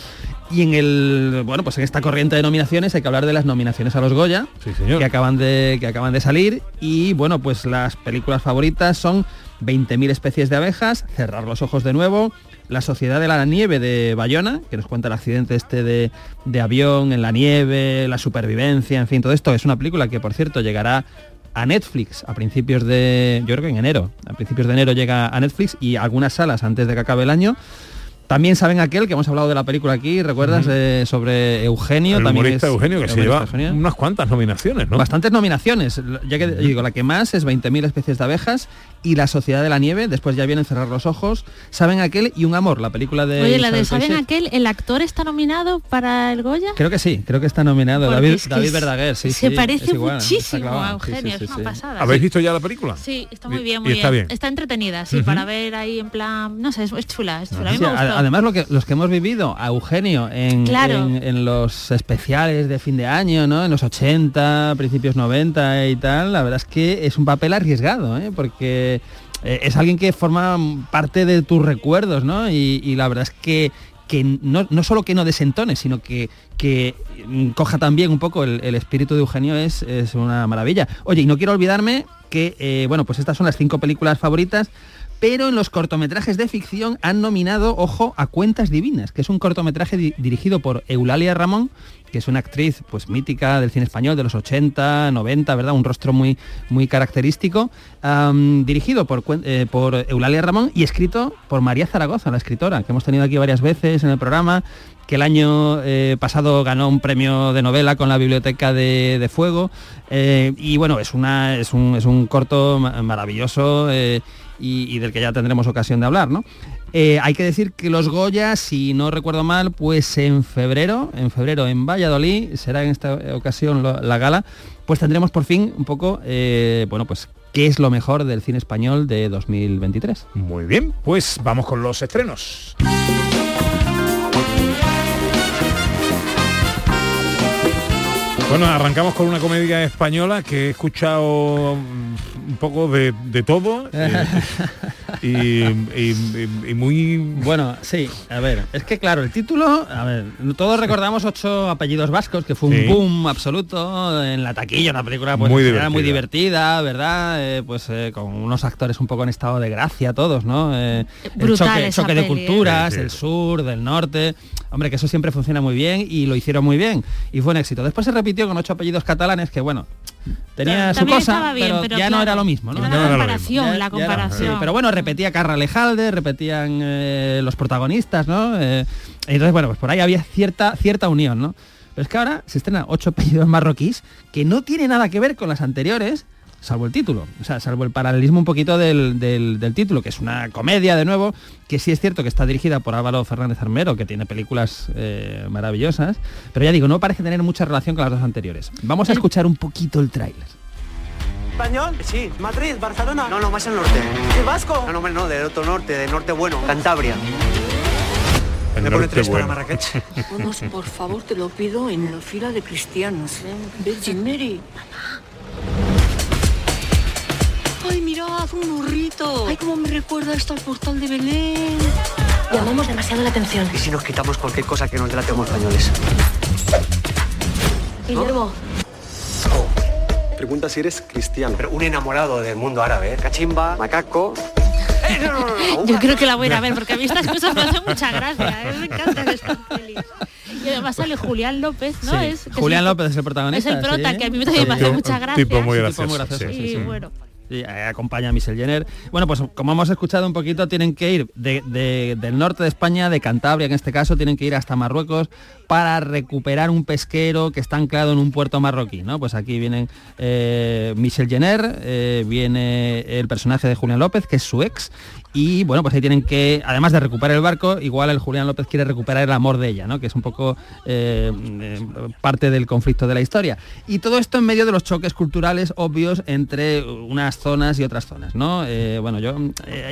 S5: Y en el bueno, pues en esta corriente de nominaciones hay que hablar de las nominaciones a los Goya, que acaban de que acaban de salir y bueno, pues las películas favoritas son 20.000 especies de abejas, Cerrar los ojos de nuevo, La sociedad de la nieve de Bayona, que nos cuenta el accidente este de, de avión en la nieve, la supervivencia, en fin, todo esto es una película que por cierto llegará a Netflix a principios de, yo creo que en enero, a principios de enero llega a Netflix y algunas salas antes de que acabe el año. También saben aquel que hemos hablado de la película aquí, ¿recuerdas? Eh, sobre Eugenio.
S3: el
S5: también
S3: humorista
S5: es-
S3: Eugenio, que
S5: el
S3: se lleva
S5: Eugenio.
S3: unas cuantas nominaciones, ¿no?
S5: Bastantes nominaciones, ya que digo, la que más es 20.000 especies de abejas y La Sociedad de la Nieve, después ya vienen Cerrar los Ojos, Saben aquel y Un Amor, la película de...
S7: Oye, la de ¿Saben aquel? ¿El actor está nominado para el Goya?
S5: Creo que sí, creo que está nominado
S7: Porque
S5: David,
S7: es que
S5: David Verdaguer, sí,
S7: se
S5: sí,
S7: parece muchísimo a
S5: Sí, sí,
S7: Eugenio,
S5: sí,
S7: es una
S5: sí.
S7: pasada.
S3: ¿Habéis visto ya la película?
S7: Sí, está muy bien,
S3: y
S7: muy
S3: está bien.
S7: Está entretenida, sí, para ver ahí en plan, no sé, es, chula, es chula. A mí me gustó.
S5: Además lo que, los que hemos vivido a Eugenio en,
S7: Claro.
S5: en, en los especiales de fin de año, ¿no? En los 80, principios 90 y tal, la verdad es que es un papel arriesgado, ¿eh? Porque eh, es alguien que forma parte de tus recuerdos, ¿no? Y, y la verdad es que que no, no solo que no desentone, sino que, que coja también un poco el, el espíritu de Eugenio es, es una maravilla. Oye, y no quiero olvidarme que, eh, bueno, pues estas son las cinco películas favoritas, pero en los cortometrajes de ficción han nominado, ojo, a Cuentas Divinas, que es un cortometraje di- dirigido por Eulalia Ramón, que es una actriz pues mítica del cine español de los 80, 90, ¿verdad? Un rostro muy, muy característico, dirigido eh, por Eulalia Ramón y escrito por María Zaragoza, la escritora, que hemos tenido aquí varias veces en el programa, que el año eh, pasado ganó un premio de novela con la Biblioteca de, Fuego. eh, y bueno, es, una, es, un, es un corto ma- maravilloso eh, y, del que ya tendremos ocasión de hablar, ¿no? Hay que decir que los Goya, si no recuerdo mal, pues en febrero, en febrero en Valladolid, será en esta ocasión la gala, pues tendremos por fin un poco, bueno, pues qué es lo mejor del cine español de 2023.
S3: Muy bien, pues vamos con los estrenos. Bueno, arrancamos con una comedia española que he escuchado un poco de, de todo eh, y, y- y- y muy...
S5: Bueno, sí, a ver, es que claro, el título, a ver, todos recordamos ocho apellidos vascos, que fue un
S3: Sí.
S5: boom absoluto en la taquilla, una película pues,
S3: Muy
S5: general muy
S3: divertida.
S5: divertida, ¿verdad? Eh, pues eh, con unos actores un poco en estado de gracia todos, ¿no? Eh, el choque, de culturas,
S3: Sí, sí.
S5: del sur, del norte. Hombre, que eso siempre funciona muy bien y lo hicieron muy bien y fue un éxito. Después se repitió con ocho apellidos catalanes que, bueno, tenía su cosa,
S7: bien,
S5: pero,
S7: pero
S5: ya no era lo mismo, ¿no?
S7: era la comparación,
S5: Ya-
S7: la
S5: era-
S7: comparación.
S5: sí, pero bueno, repetía Carra Lejalde, repetían eh, los protagonistas, ¿no? Eh, entonces, bueno, pues por ahí había cierta, cierta unión, ¿no? Pero es que ahora se estrenan ocho apellidos marroquíes que no tiene nada que ver con las anteriores, salvo el título. O sea, salvo el paralelismo un poquito del, del- del título, que es una comedia de nuevo, que sí es cierto que está dirigida por Álvaro Fernández Armero, que tiene películas eh, maravillosas, pero ya digo, no parece tener mucha relación con las dos anteriores. Vamos a escuchar un poquito el tráiler.
S12: ¿Español? Sí. ¿Madrid? ¿Barcelona? No, no, más al norte. ¿Y vasco? No, no, no, del otro norte, del norte bueno. Cantabria.
S3: El
S12: Me pone tres para. Marrakech.
S13: Vamos, por favor, te lo pido en la fila de cristianos. ¿eh? Virgin Mary. Ay, mirad, un burrito. Ay, cómo me recuerda esto al portal de Belén. Llamamos demasiado la atención.
S12: ¿Y si nos quitamos cualquier cosa que nos delate como españoles?
S13: Guillermo,
S12: Pregunta si eres cristiano. Pero un enamorado del mundo árabe, ¿eh? Cachimba, macaco...
S7: Yo creo que la voy a ir a ver porque a mí estas cosas me hacen mucha gracia. A mí me encantan estas pelis. Y además sale Julián López, ¿no?
S5: Sí.
S7: Es, que
S5: Julián
S7: es-
S5: López es el
S7: Es
S5: protagonista.
S7: el prota,
S5: sí.
S7: que a mí me hace mucha gracia.
S3: tipo muy
S5: Sí,
S3: gracioso.
S5: gracioso,
S3: sí,
S7: Y
S3: sí.
S7: bueno.
S5: Eh, acompaña a Michel Jenner. Bueno, pues como hemos escuchado un poquito, tienen que ir de- de- del norte de España, de Cantabria en este caso, tienen que ir hasta Marruecos para recuperar un pesquero que está anclado en un puerto marroquí, ¿no? Pues aquí vienen eh, Michel Jenner, eh, viene el personaje de Julián López, que es su ex, y bueno, pues ahí tienen que, además de recuperar el barco, igual el Julián López quiere recuperar el amor de ella, ¿no? Que es un poco eh, eh, parte del conflicto de la historia. Y todo esto en medio de los choques culturales obvios entre unas zonas y otras zonas, ¿no? Eh, bueno, yo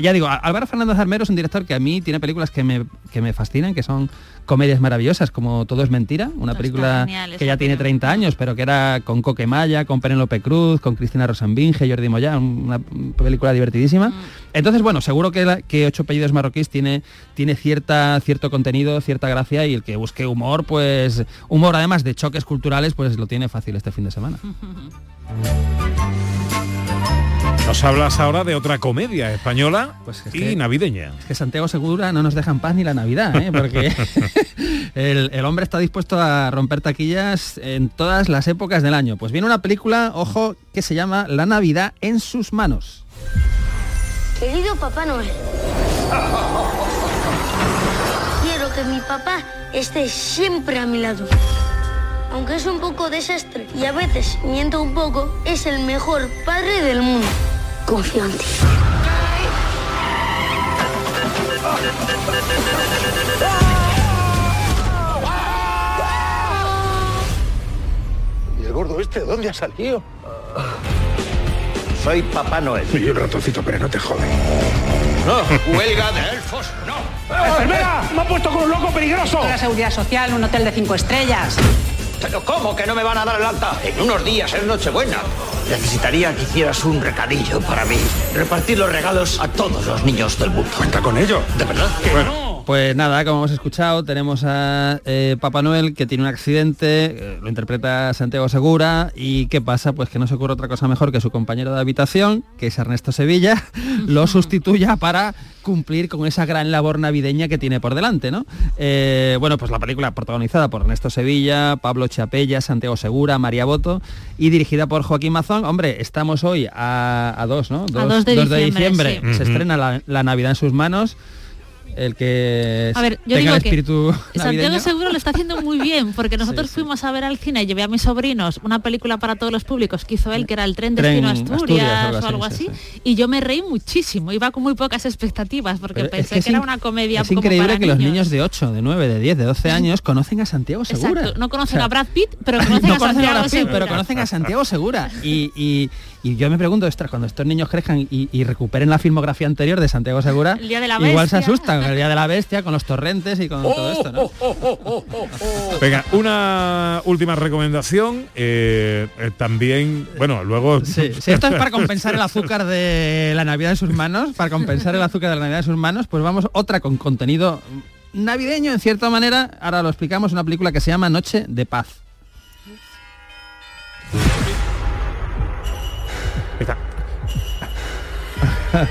S5: ya digo, Álvaro Fernández Armero es un director que a mí tiene películas que me, que me fascinan, que son comedias maravillosas, como Todo es mentira, una película
S7: genial
S5: que ya tiene 30 años, pero que era con Coque Maya, con Penélope Cruz, con Cristina Rosanbinge, Jordi Moya, una película divertidísima. Entonces, bueno, seguro que, la- que Ocho apellidos marroquíes tiene, tiene cierta, cierto contenido, cierta gracia y el que busque humor, pues humor además de choques culturales, pues lo tiene fácil este fin de semana.
S3: Nos hablas ahora de otra comedia española
S5: Pues es
S3: y
S5: que-
S3: navideña.
S5: Es que Santiago Segura no nos deja en paz ni la Navidad, ¿eh? porque el, el hombre está dispuesto a romper taquillas en todas las épocas del año. Pues viene una película, ojo, que se llama La Navidad en sus manos.
S14: Querido Papá Noel, quiero que mi papá esté siempre a mi lado. Aunque es un poco desastre y a veces miento un poco, es el mejor padre del mundo. Confío en ti.
S15: ¿Y el gordo este dónde ha salido? Soy Papá Noel.
S16: Soy un ratoncito, pero no te jode.
S15: No, huelga de elfos, no.
S16: ¡Enfermera! ¡Me han puesto con un loco peligroso!
S17: La seguridad social, un hotel de cinco estrellas.
S15: ¿Pero cómo que no me van a dar el alta? En unos días es Nochebuena. Necesitaría que hicieras un recadillo para mí. Repartir los regalos a todos los niños del mundo.
S16: Cuenta con ello.
S15: ¿De verdad?
S5: Bueno, pues nada, como hemos escuchado, tenemos a eh, Papá Noel que tiene un accidente, eh, lo interpreta Santiago Segura, y ¿qué pasa? Pues que no se ocurre otra cosa mejor que su compañero de habitación, que es Ernesto Sevilla, lo sustituya para cumplir con esa gran labor navideña que tiene por delante, ¿no? Eh, bueno, pues la película protagonizada por Ernesto Sevilla, Pablo Chapella, Santiago Segura, María Boto y dirigida por Joaquín Mazón. Hombre, estamos hoy a, a dos, ¿no?
S7: A dos de diciembre, sí.
S5: Se estrena la, la Navidad en sus manos. El que
S7: A ver, yo
S5: tenga
S7: digo
S5: el
S7: que
S5: espíritu
S7: Santiago. Seguro lo está haciendo muy bien, porque nosotros fuimos a ver al cine, llevé a mis sobrinos una película para todos los públicos que hizo él, que era el tren
S5: Tren
S7: destino Asturias, o algo
S5: así,
S7: y yo me reí muchísimo, iba con muy pocas expectativas, porque
S5: Pero es
S7: pensé
S5: que
S7: era una comedia
S5: Es
S7: como
S5: increíble
S7: para
S5: que los
S7: niños.
S5: de 8, de 9, de 10, de 12 años conocen a Santiago Segura.
S7: Exacto, no conocen
S5: O sea,
S7: a Brad Pitt, pero conocen
S5: no
S7: a
S5: conocen a
S7: Santiago
S5: Brad Pitt,
S7: Segura.
S5: pero conocen a Santiago Segura. Y, y- y yo me pregunto, ostras, cuando estos niños crezcan y, y recuperen la filmografía anterior de Santiago Segura,
S7: El Día de la
S5: igual se asustan con el Día de la Bestia, con los torrentes y con todo esto, ¿no?
S3: Venga, una última recomendación. eh, eh, también, bueno, luego...
S5: Sí, si esto es para compensar el azúcar de la Navidad en sus manos, para compensar el azúcar de la Navidad en sus manos, pues vamos otra con contenido navideño en cierta manera. Ahora lo explicamos, una película que se llama Noche de Paz.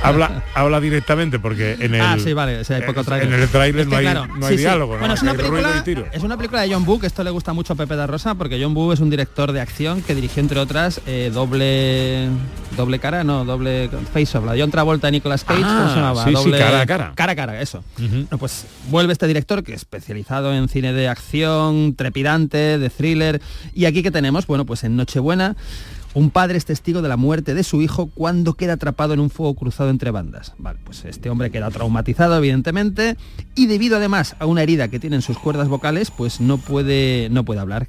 S3: Habla, habla directamente porque en el,
S5: ah, sí, vale, hay poco
S3: en el tráiler
S5: Es
S3: no hay,
S5: claro,
S3: no hay
S5: sí.
S3: diálogo, ¿no?
S5: Bueno, es una, película, es una película de John Woo, que esto le gusta mucho a Pepe da Rosa, porque John Woo es un director de acción que dirigió, entre otras, eh, doble doble cara, no, doble face off, la John Travolta y Nicolas Cage,
S3: Ah,
S5: ¿cómo se llamaba?
S3: sí, sí,
S5: doble,
S3: cara a cara.
S5: Cara a cara, eso. Bueno, pues vuelve este director que es especializado en cine de acción, trepidante, de thriller. Y aquí que tenemos, bueno, pues en Nochebuena, un padre es testigo de la muerte de su hijo cuando queda atrapado en un fuego cruzado entre bandas. Vale, pues este hombre queda traumatizado, evidentemente, y debido además a una herida que tiene en sus cuerdas vocales, pues no puede, no puede hablar.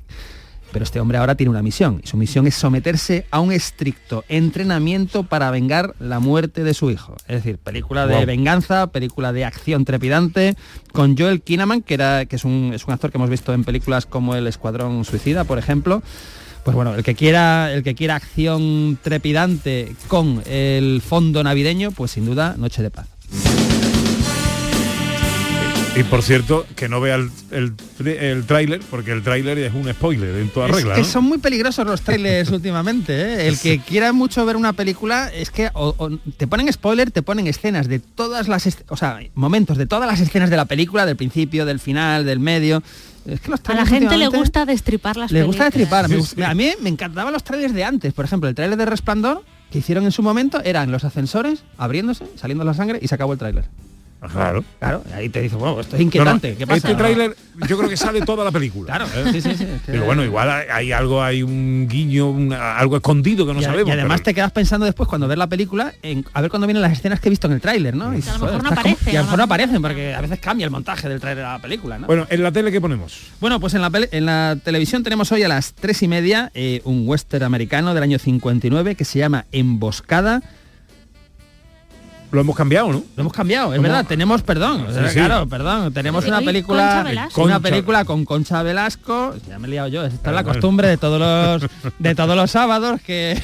S5: Pero este hombre ahora tiene una misión, y su misión es someterse a un estricto entrenamiento para vengar la muerte de su hijo. Es decir, película de venganza, película de acción trepidante, con Joel Kinnaman, que, era, que es, un, es un actor que hemos visto en películas como El Escuadrón Suicida, por ejemplo. Pues bueno, el que quiera, el que quiera acción trepidante con el fondo navideño, pues sin duda, Noche de Paz.
S3: Y por cierto, que no vea el, el, el tráiler, porque el tráiler es un spoiler en toda
S5: Es
S3: regla.
S5: que
S3: ¿no?
S5: son muy peligrosos los trailers últimamente. ¿eh? El que quiera mucho ver una película es que o- o te ponen spoiler, te ponen escenas de todas las, o sea, momentos de todas las escenas de la película, del principio, del final, del medio. Es que los
S7: A la gente le gusta destripar las
S5: le gusta destripar. A mí me encantaban los trailers de antes. Por ejemplo, el trailer de Resplandor que hicieron en su momento eran los ascensores abriéndose, saliendo la sangre y se acabó el tráiler.
S3: Claro.
S5: Claro, ahí te dice, bueno, esto es inquietante.
S3: No, no,
S5: ¿Qué pasa?
S3: Este tráiler yo creo que sale toda la película.
S5: Claro,
S3: ¿eh?
S5: sí, sí, sí,
S3: Pero bueno, igual hay, hay algo, hay un guiño, algo escondido que no
S5: y, a-
S3: sabemos.
S5: y además
S3: pero-
S5: te quedas pensando después cuando ves la película en a ver cuándo vienen las escenas que he visto en el tráiler, ¿no? Y,
S7: a lo mejor no aparecen,
S5: y a lo
S7: a
S5: mejor no aparecen porque a veces cambia el montaje del tráiler de la película, ¿no?
S3: Bueno, en la tele, ¿qué ponemos?
S5: Bueno, pues en la, en la televisión tenemos hoy a las tres y media eh, un western americano del año 59 que se llama Emboscada.
S3: Lo hemos cambiado, ¿no?
S5: Lo hemos cambiado, es
S3: ¿Cómo?
S5: verdad. Tenemos, perdón,
S3: Sí,
S5: claro, perdón. Tenemos una película, una película con Concha Velasco. Ya me he liado yo. Esta es la
S3: vale.
S5: costumbre de todos los de todos los sábados que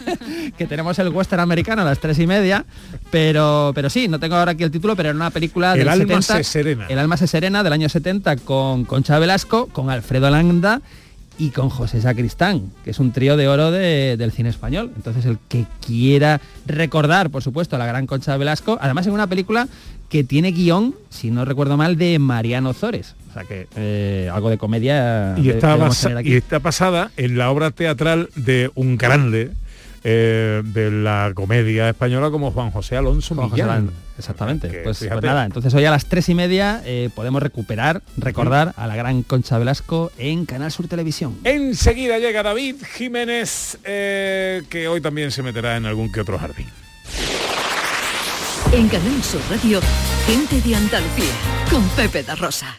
S5: que tenemos el western americano a las tres y media. Pero, pero sí, no tengo ahora aquí el título, pero era una película
S3: El
S5: del
S3: alma
S5: 70,
S3: se serena.
S5: El alma se serena del año 70 con Concha Velasco, con Alfredo Landa y con José Sacristán, que es un trío de oro de- del cine español. Entonces el que quiera recordar, por supuesto, a la gran Concha Velasco, además en una película que tiene guion, si no recuerdo mal, de Mariano Zores. O sea que eh, algo de comedia
S3: Y
S5: de-
S3: está, basa- y está basada en la obra teatral de un grande eh, de la comedia española como Juan José Alonso
S5: Juan
S3: Millán.
S5: Exactamente.
S3: Que,
S5: Pues, pues nada, entonces hoy a las tres y media eh, podemos recuperar, recordar a la gran Concha Velasco en Canal Sur Televisión.
S3: Enseguida llega David Jiménez, eh, que hoy también se meterá en algún que otro jardín.
S2: En Canal Sur Radio, gente de Andalucía, con Pepe da Rosa.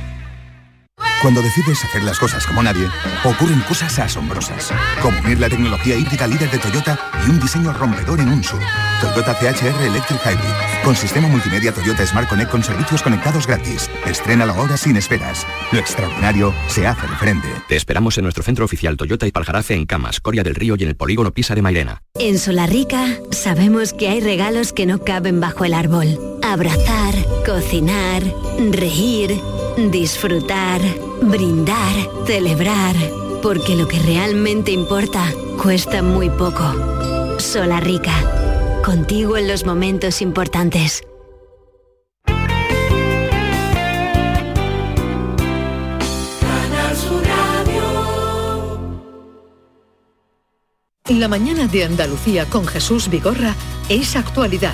S18: Cuando decides hacer las cosas como nadie, ocurren cosas asombrosas. Como unir la tecnología híbrida líder de Toyota y un diseño rompedor en un SUV. Toyota CHR Electric Hybrid. Con sistema multimedia Toyota Smart Connect con servicios conectados gratis. Estrena ahora sin esperas. Lo extraordinario se hace de frente.
S19: Te esperamos en nuestro centro oficial Toyota y Paljarafe en Camas, Coria del Río y en el polígono Pisa de Mairena.
S20: En Solarrica sabemos que hay regalos que no caben bajo el árbol. Abrazar, cocinar, reír, disfrutar, brindar, celebrar. Porque lo que realmente importa cuesta muy poco. Solarrica. Contigo en los momentos importantes.
S2: La mañana de Andalucía con Jesús Vigorra es actualidad,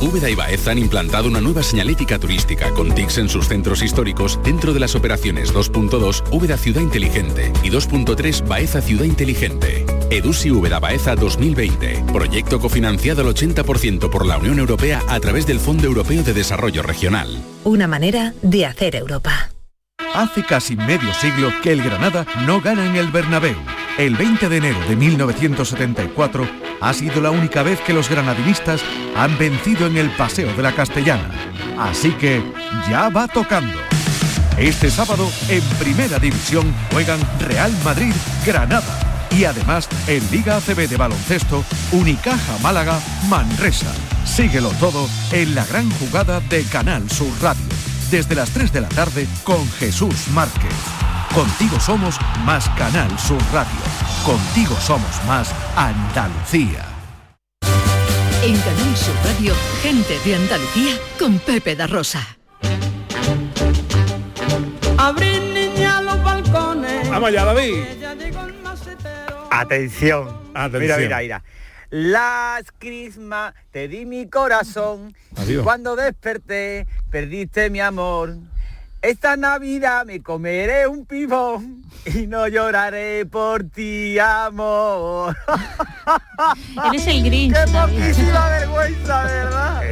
S21: Úbeda y Baeza han implantado una nueva señalética turística con TICs en sus centros históricos dentro de las operaciones 2.2 Úbeda Ciudad Inteligente y 2.3 Baeza Ciudad Inteligente. Edusi Úbeda Baeza 2020, proyecto cofinanciado al 80% por la Unión Europea a través del Fondo Europeo de Desarrollo Regional.
S8: Una manera de hacer Europa.
S22: Hace casi medio siglo que el Granada no gana en el Bernabéu. El 20 de enero de 1974 ha sido la única vez que los granadinistas han vencido en el Paseo de la Castellana. Así que ya va tocando. Este sábado en Primera División juegan Real Madrid Granada y además en Liga ACB de baloncesto Unicaja Málaga Manresa. Síguelo todo en la gran jugada de Canal Sur Radio desde las 3 de la tarde con Jesús Márquez. Contigo somos más Canal Sur Radio. Contigo somos más Andalucía.
S2: En Canal Sur Radio, gente de Andalucía con Pepe da Rosa.
S23: Abrir niña los balcones.
S3: Vamos allá, David.
S24: Atención.
S3: Atención.
S24: Mira, mira, mira. Las crismas, te di mi corazón.
S3: Adiós.
S24: Y cuando desperté, perdiste mi amor. Esta Navidad me comeré un pibón y no lloraré por ti, amor.
S7: Eres el Grinch,
S24: Qué poquísima vergüenza, ¿verdad?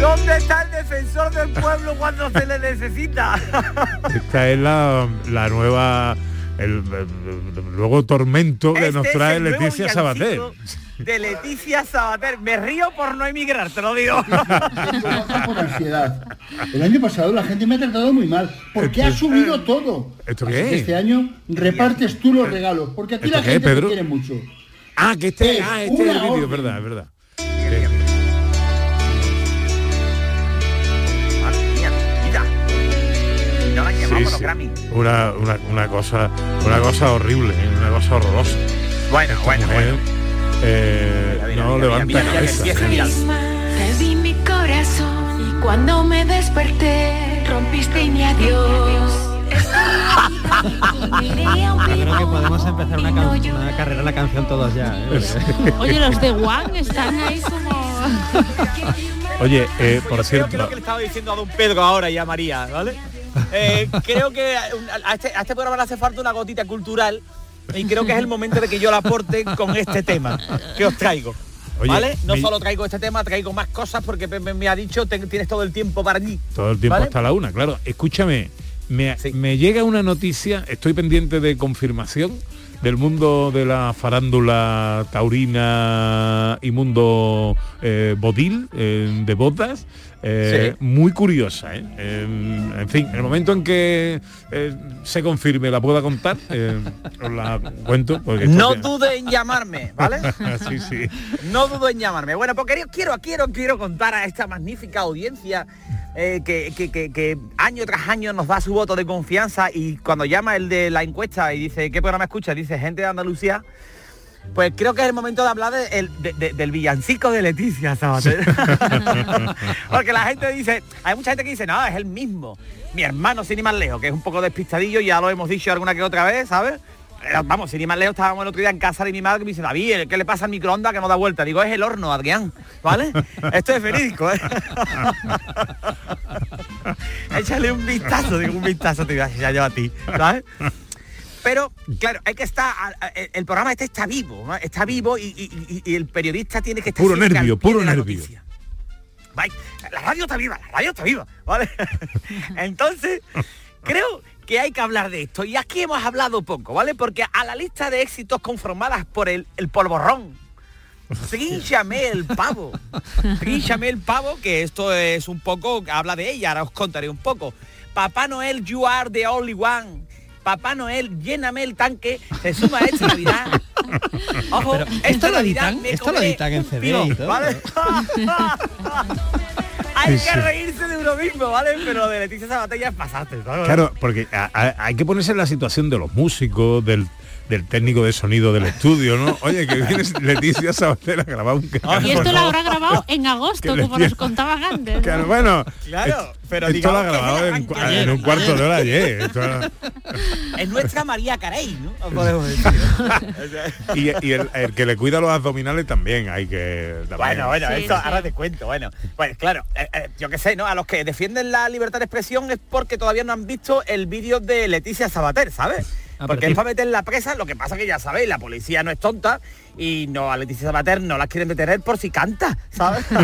S24: ¿Dónde está el defensor del pueblo cuando se le necesita?
S3: Esta es la, la nueva el, el- el nuevo tormento que
S24: Este
S3: nos
S24: es
S3: trae Leticia Sabater.
S24: De Leticia Sabater. Me río por no emigrar, te lo digo.
S25: por ansiedad. El año pasado la gente me ha tratado muy mal, porque ha subido todo.
S3: ¿Esto
S25: Así
S3: qué
S25: que
S3: es?
S25: Este año repartes tú los regalos, porque aquí
S3: ¿Esto
S25: la gente te quiere mucho.
S3: Ah, que este,
S25: Es
S3: ah, este es el vídeo, verdad, es verdad.
S24: No la
S3: Sí, sí. Una, una, una cosa una cosa horrible, ¿eh? una cosa horrorosa.
S24: Bueno,
S3: Esta
S24: bueno,
S3: mujer, eh, no levanta cabeza. ¿eh?
S13: Cuando me desperté rompiste y mi adiós.
S5: Yo creo que podemos empezar una, can- una carrera la canción todos ya. ¿eh?
S7: Oye, los de One están ahí como...
S3: Oye, eh, por
S24: Creo
S3: cierto,
S24: lo que le estaba diciendo a don Pedro ahora y a María, ¿vale? Eh, creo que a este, a este programa le hace falta una gotita cultural y creo que es el momento de que yo la aporte con este tema que os traigo.
S3: Oye,
S24: ¿Vale? No solo traigo este tema, traigo más cosas porque Pepe me ha dicho "Ten- tienes todo el tiempo para allí.
S3: todo el tiempo
S24: ¿vale?
S3: hasta la una, claro. Escúchame, me, me llega una noticia, estoy pendiente de confirmación del mundo de la farándula taurina y mundo eh, bodil, eh, de botas. Eh, Muy curiosa, ¿eh? En, en fin, el momento en que eh, se confirme, la pueda contar, eh, os la cuento. Porque
S24: No dude en llamarme, ¿vale?
S3: sí, sí.
S24: No dudo en llamarme. Bueno, porque quiero, quiero, quiero, quiero contar a esta magnífica audiencia eh, que, que- que- que año tras año nos da su voto de confianza y cuando llama el de la encuesta y dice, ¿qué programa escucha? Dice, gente de Andalucía. Pues creo que es el momento de hablar de- el- de- de- del villancico de Leticia Sabater. Porque la gente dice, hay mucha gente que dice, no, es el mismo. Mi hermano, sin ir más lejos, que es un poco despistadillo, ya lo hemos dicho alguna que otra vez, ¿sabes? Eh, Vamos, sin ir más lejos, estábamos el otro día en casa de mi madre que me dice, David, ¿qué le pasa al microondas que no da vuelta? Digo, es el horno, Adrián, ¿vale? Esto es verídico, ¿eh? Échale un vistazo, digo, un vistazo, te digo, ya yo a ti, ¿sabes? Pero, claro, hay que estar, el programa este está vivo, ¿no? está vivo y, y- y- y el periodista tiene que estar
S3: Puro nervio, puro nervio.
S24: noticia. La radio está viva, la radio está viva, ¿vale? Entonces, creo que hay que hablar de esto. Y aquí hemos hablado poco, ¿vale? Porque a la lista de éxitos conformadas por el, el polvorrón, Trinchame el pavo. Trinchame el pavo, que esto es un poco, habla de ella, ahora os contaré un poco. Papá Noel, you are the only one. Papá Noel, lléname el tanque, se suma a esta Navidad. Ojo,
S5: Pero esto lo editan, esto lo editan en CD.
S24: ¿vale? Hay
S3: Sí,
S24: que reírse de uno mismo, ¿vale? Pero de Leticia Sabater ya pasaste, ¿sabes?
S3: Claro, porque a- a- hay que ponerse en la situación de los músicos, del, del técnico de sonido del estudio, ¿no? Oye, que viene Leticia Sabater a grabar un canal.
S7: Y esto lo habrá grabado en agosto,
S3: Que
S7: como nos contaban antes.
S3: bueno,
S24: Claro, pero
S3: esto lo ha grabado en, un cuarto de hora ayer. esto-
S24: Es nuestra María Carey, ¿no? Podemos decir.
S3: y y el, el que le cuida los abdominales también hay que... también-
S24: Bueno, bueno, eso ahora te cuento, bueno. Pues claro, eh, eh, yo qué sé, ¿no? A los que defienden la libertad de expresión es porque todavía no han visto el vídeo de Leticia Sabater, ¿sabes?
S5: Ah,
S24: porque
S5: pero
S24: es para meter la presa, lo que pasa que ya sabéis, la policía no es tonta y no a Leticia Sabater no la quieren detener por si canta, ¿sabes?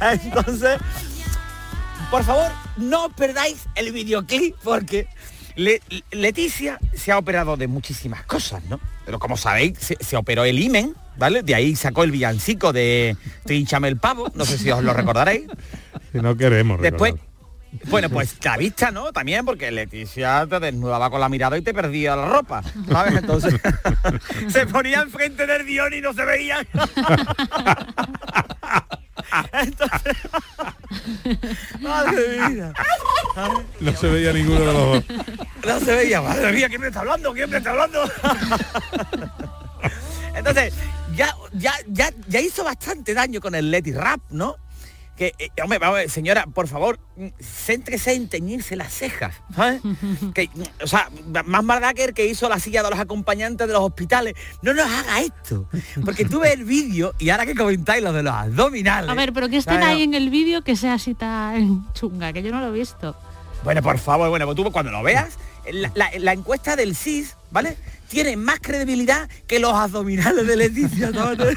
S24: Entonces, por favor, no os perdáis el videoclip porque Le- Leticia se ha operado de muchísimas cosas, ¿no? Pero como sabéis, se, se operó el imen, ¿vale? De ahí sacó el villancico de Trinchame el pavo, no sé si os lo recordaréis.
S3: Si no queremos
S24: Después,
S3: recordar.
S24: Bueno, pues la vista, ¿no? También porque Leticia te desnudaba con la mirada y te perdía la ropa, ¿sabes? Entonces se ponía enfrente del guion y no se veía. Entonces, Madre mía.
S3: No se veía ninguno de los dos.
S24: No se veía, madre mía, ¿quién me está hablando? ¿Quién me está hablando? Entonces, ya, ya, ya, ya hizo bastante daño con el Letty Rap, ¿no? Que, eh, hombre, vamos señora, por favor, mm, céntrese en teñirse las cejas, ¿sabes? que, mm, o sea, más maldad que hizo la silla de los acompañantes de los hospitales. No nos haga esto. Porque tú ves el vídeo y ahora que comentáis lo de los abdominales.
S7: A ver, pero que estén
S24: ¿sabes?
S7: ahí en el vídeo que sea así tan chunga, que yo no lo he visto.
S24: Bueno, por favor, bueno, pues tú cuando lo veas, la, la- la encuesta del CIS, ¿vale? Tiene más credibilidad que los abdominales de Leticia. ¿sabes?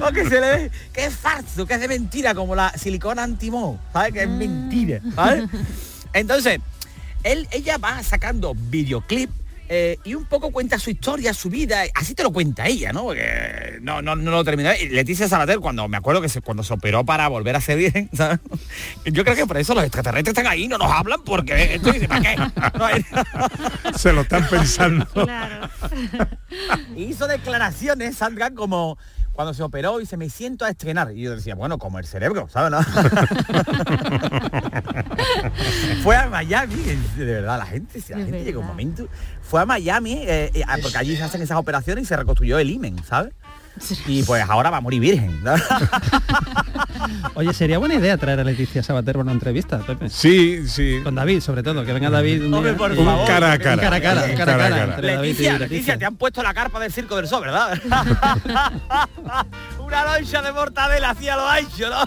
S24: o que se le ve que es falso, que es de mentira, como la silicona antimó, ¿sabes? Que es mentira, ¿sabes? Entonces, él, ella va sacando videoclip eh, y un poco cuenta su historia, su vida, así te lo cuenta ella, ¿no? Porque no, no, no lo terminó. Y Leticia Sabater, cuando me acuerdo que se, cuando se operó para volver a ser virgen, ¿sabes? Yo creo que por eso los extraterrestres están ahí, no nos hablan porque esto dice, ¿para qué? No hay-
S3: Se lo están pensando.
S24: Hizo declaraciones, Sandra, como cuando se operó y se me siento a estrenar. Y yo decía, bueno, como el cerebro, ¿sabes? no? fue a Miami, de verdad, la gente, la gente llegó un momento. Fue a Miami, eh, eh, porque allí se hacen esas operaciones y se reconstruyó el imen, ¿sabes? Y pues ahora va a morir virgen. ¿no?
S5: Oye, sería buena idea traer a Leticia Sabater para una entrevista, Pepe.
S3: Sí, sí.
S5: Con David, sobre todo, que venga David un,
S24: Hombre, por
S5: y-
S24: favor.
S5: Un cara a cara. Un cara a cara, cara
S24: cara
S5: cara.
S24: Leticia, te han puesto la carpa del Circo del Sol, ¿verdad? Una loncha de mortadela hacia lo ancho, ¿no?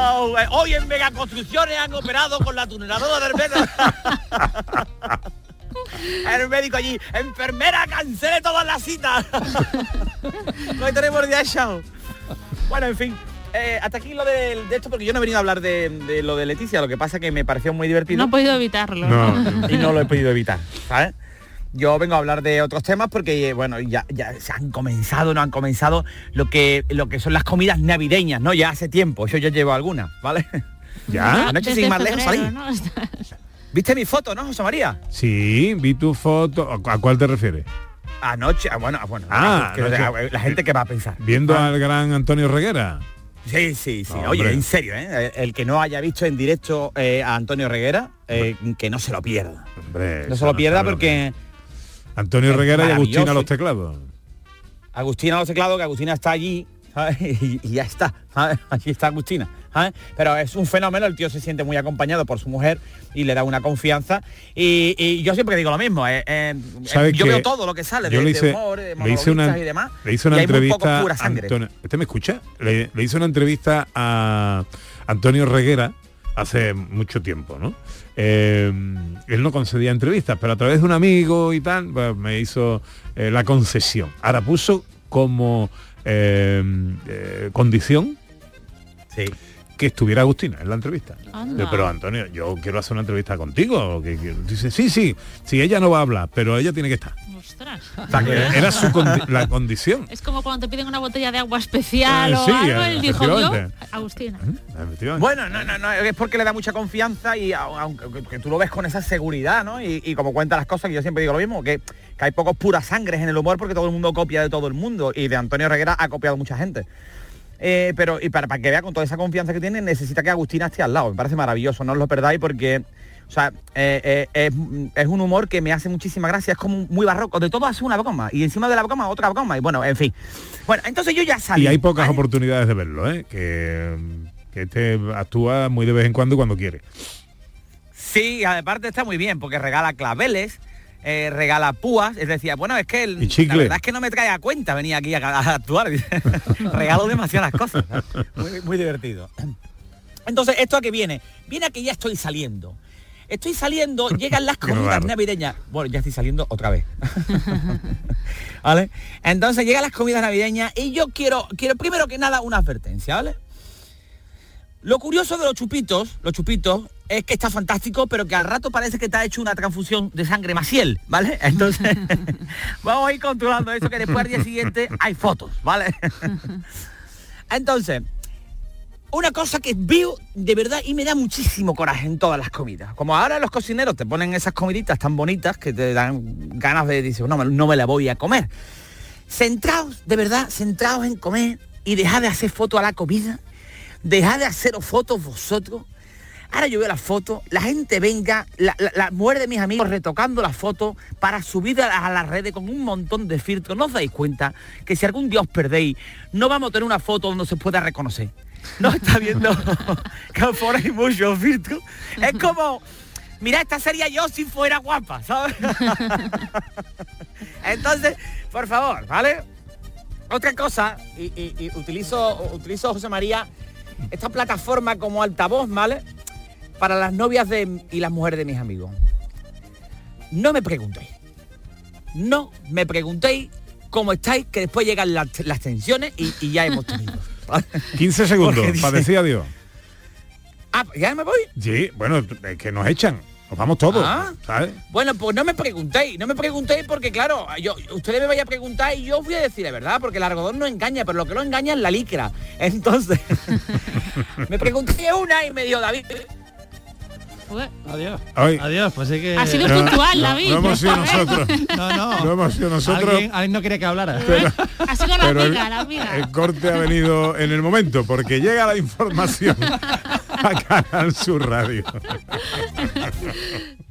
S24: Oh, eh, hoy en Megaconstrucciones han operado con la tuneladora del metro. El médico allí, enfermera, cancele todas las citas. Hoy tenemos día show. Bueno, en fin. eh, hasta aquí lo de, de esto porque yo no he venido a hablar de, de lo de Leticia, lo que pasa que me pareció muy divertido.
S7: No he podido evitarlo.
S24: y no lo he podido evitar, ¿sabes? Yo vengo a hablar de otros temas porque, bueno, ya, ya se han comenzado, no han comenzado lo que, lo que son las comidas navideñas, ¿no? Ya hace tiempo, yo ya llevo algunas, ¿vale?
S3: ¿Ya?
S24: Anoche sin más lejos salí.
S7: ¿no?
S24: ¿Viste mi foto, no, José María?
S3: Sí, vi tu foto. ¿A a cuál te refieres?
S24: Anoche, ah, bueno, ah, bueno.
S3: Ah,
S24: que-
S3: anoche.
S24: la gente que va a pensar.
S3: Viendo
S24: Ah.
S3: al gran Antonio Reguera.
S24: Sí, sí, sí.
S3: Hombre.
S24: Oye, en serio, ¿eh? El que no haya visto en directo eh, a Antonio Reguera, eh, que no se lo pierda.
S3: Hombre,
S24: No se lo pierda porque
S3: Antonio Reguera y Agustina los teclados.
S24: Agustina los teclados, que Agustina está allí, ¿sabes? Y, y ya está, ¿sabes? Allí está Agustina, ¿sabes? Pero es un fenómeno, el tío se siente muy acompañado por su mujer y le da una confianza. Y, y yo siempre digo lo mismo, eh, eh,
S3: ¿Sabe
S24: yo veo todo lo que sale
S3: yo
S24: de,
S3: le
S24: de
S3: hice,
S24: humor, de
S3: le hice una,
S24: y demás.
S3: le hice una entrevista
S24: pura.
S3: Antonio, ¿Usted me escucha? Le, le hice una entrevista a Antonio Reguera hace mucho tiempo, ¿no? Eh, él no concedía entrevistas, pero a través de un amigo y tal, pues, me hizo eh, la concesión. Ahora puso como eh, condición que estuviera Agustina en la entrevista. Pero Antonio, yo quiero hacer una entrevista contigo. Que, que- dice, sí, sí, sí, ella no va a hablar, pero ella tiene que estar.
S7: Ostras.
S3: Era su condi- la condición.
S7: Es como cuando te piden una botella de agua especial
S3: Eh,
S7: o
S3: sí,
S7: algo,
S3: eh,
S7: él dijo yo. Agustina.
S24: Bueno, no, no, no, es porque le da mucha confianza y au- aunque que- que tú lo ves con esa seguridad, ¿no? Y, y como cuenta las cosas, que yo siempre digo lo mismo, que, que hay pocos puras sangres en el humor porque todo el mundo copia de todo el mundo y de Antonio Reguera ha copiado mucha gente. Eh, pero y para, para que vea con toda esa confianza que tiene, necesita que Agustina esté al lado. Me parece maravilloso, no os lo perdáis porque, o sea, eh, eh, es, es un humor que me hace muchísima gracia, es como muy barroco. De todo hace una broma y encima de la broma otra broma y bueno, en fin. Bueno, entonces yo ya salí.
S3: Y hay pocas oportunidades de verlo, ¿eh? Que, que este actúa muy de vez en cuando cuando quiere.
S24: Sí, aparte está muy bien porque regala claveles, eh, regala púas, es decir, bueno, es que el- la verdad es que no me trae a cuenta venir aquí a, a actuar. Regalo demasiadas cosas. Muy, muy divertido. Entonces, ¿esto a qué viene? Viene a que ya estoy saliendo. Estoy saliendo, llegan las comidas navideñas. Bueno, ya estoy saliendo otra vez. ¿Vale? Entonces llegan las comidas navideñas y yo quiero, quiero primero que nada una advertencia, ¿vale? Lo curioso de los chupitos, los chupitos, es que está fantástico, pero que al rato parece que te ha hecho una transfusión de sangre maciel, ¿vale? Entonces, vamos a ir controlando eso, que después al día siguiente hay fotos, ¿vale? Entonces, una cosa que veo de verdad y me da muchísimo coraje en todas las comidas. Como ahora los cocineros te ponen esas comiditas tan bonitas que te dan ganas de decir, no, no me la voy a comer. Centraos, de verdad, centraos en comer y dejad de hacer fotos a la comida, dejad de haceros fotos vosotros. Ahora yo veo las fotos, la gente venga, la, la, mujer de mis amigos retocando las fotos para subir a, las redes con un montón de filtros. ¿No os dais cuenta que si algún día os perdéis, no vamos a tener una foto donde se pueda reconocer? No está viendo que os ponéis muchos filtros. Es como, mira, esta sería yo si fuera guapa, ¿sabes? Entonces, por favor, ¿vale? Otra cosa, y, y- y utilizo, utilizo, José María, esta plataforma como altavoz, ¿vale? Para las novias de, y las mujeres de mis amigos. No me preguntéis. No me preguntéis cómo estáis, que después llegan las, las tensiones y, y ya hemos tenido.
S3: 15 segundos
S24: dice-
S3: para decir adiós.
S24: Ah, ¿ya me voy?
S3: Sí, bueno, es que nos echan. Nos vamos todos,
S24: Ah.
S3: ¿sabes?
S24: Bueno, pues no me preguntéis, no me preguntéis porque claro, yo, ustedes me vayan a preguntar y yo os voy a decir la verdad, porque el algodón no engaña, pero lo que no engaña es la licra. Entonces, me pregunté una y me dio David.
S5: Adiós.
S3: Ay.
S5: Adiós, pues es que...
S7: Ha sido
S3: No,
S7: puntual,
S3: no,
S7: David.
S3: no hemos sido nosotros.
S5: No, no.
S3: No hemos sido nosotros.
S5: Alguien, alguien no quería que hablara.
S7: Ha sido la
S3: el,
S7: amiga, la amiga.
S3: el corte ha venido en el momento, porque llega la información a Canal Sur Radio.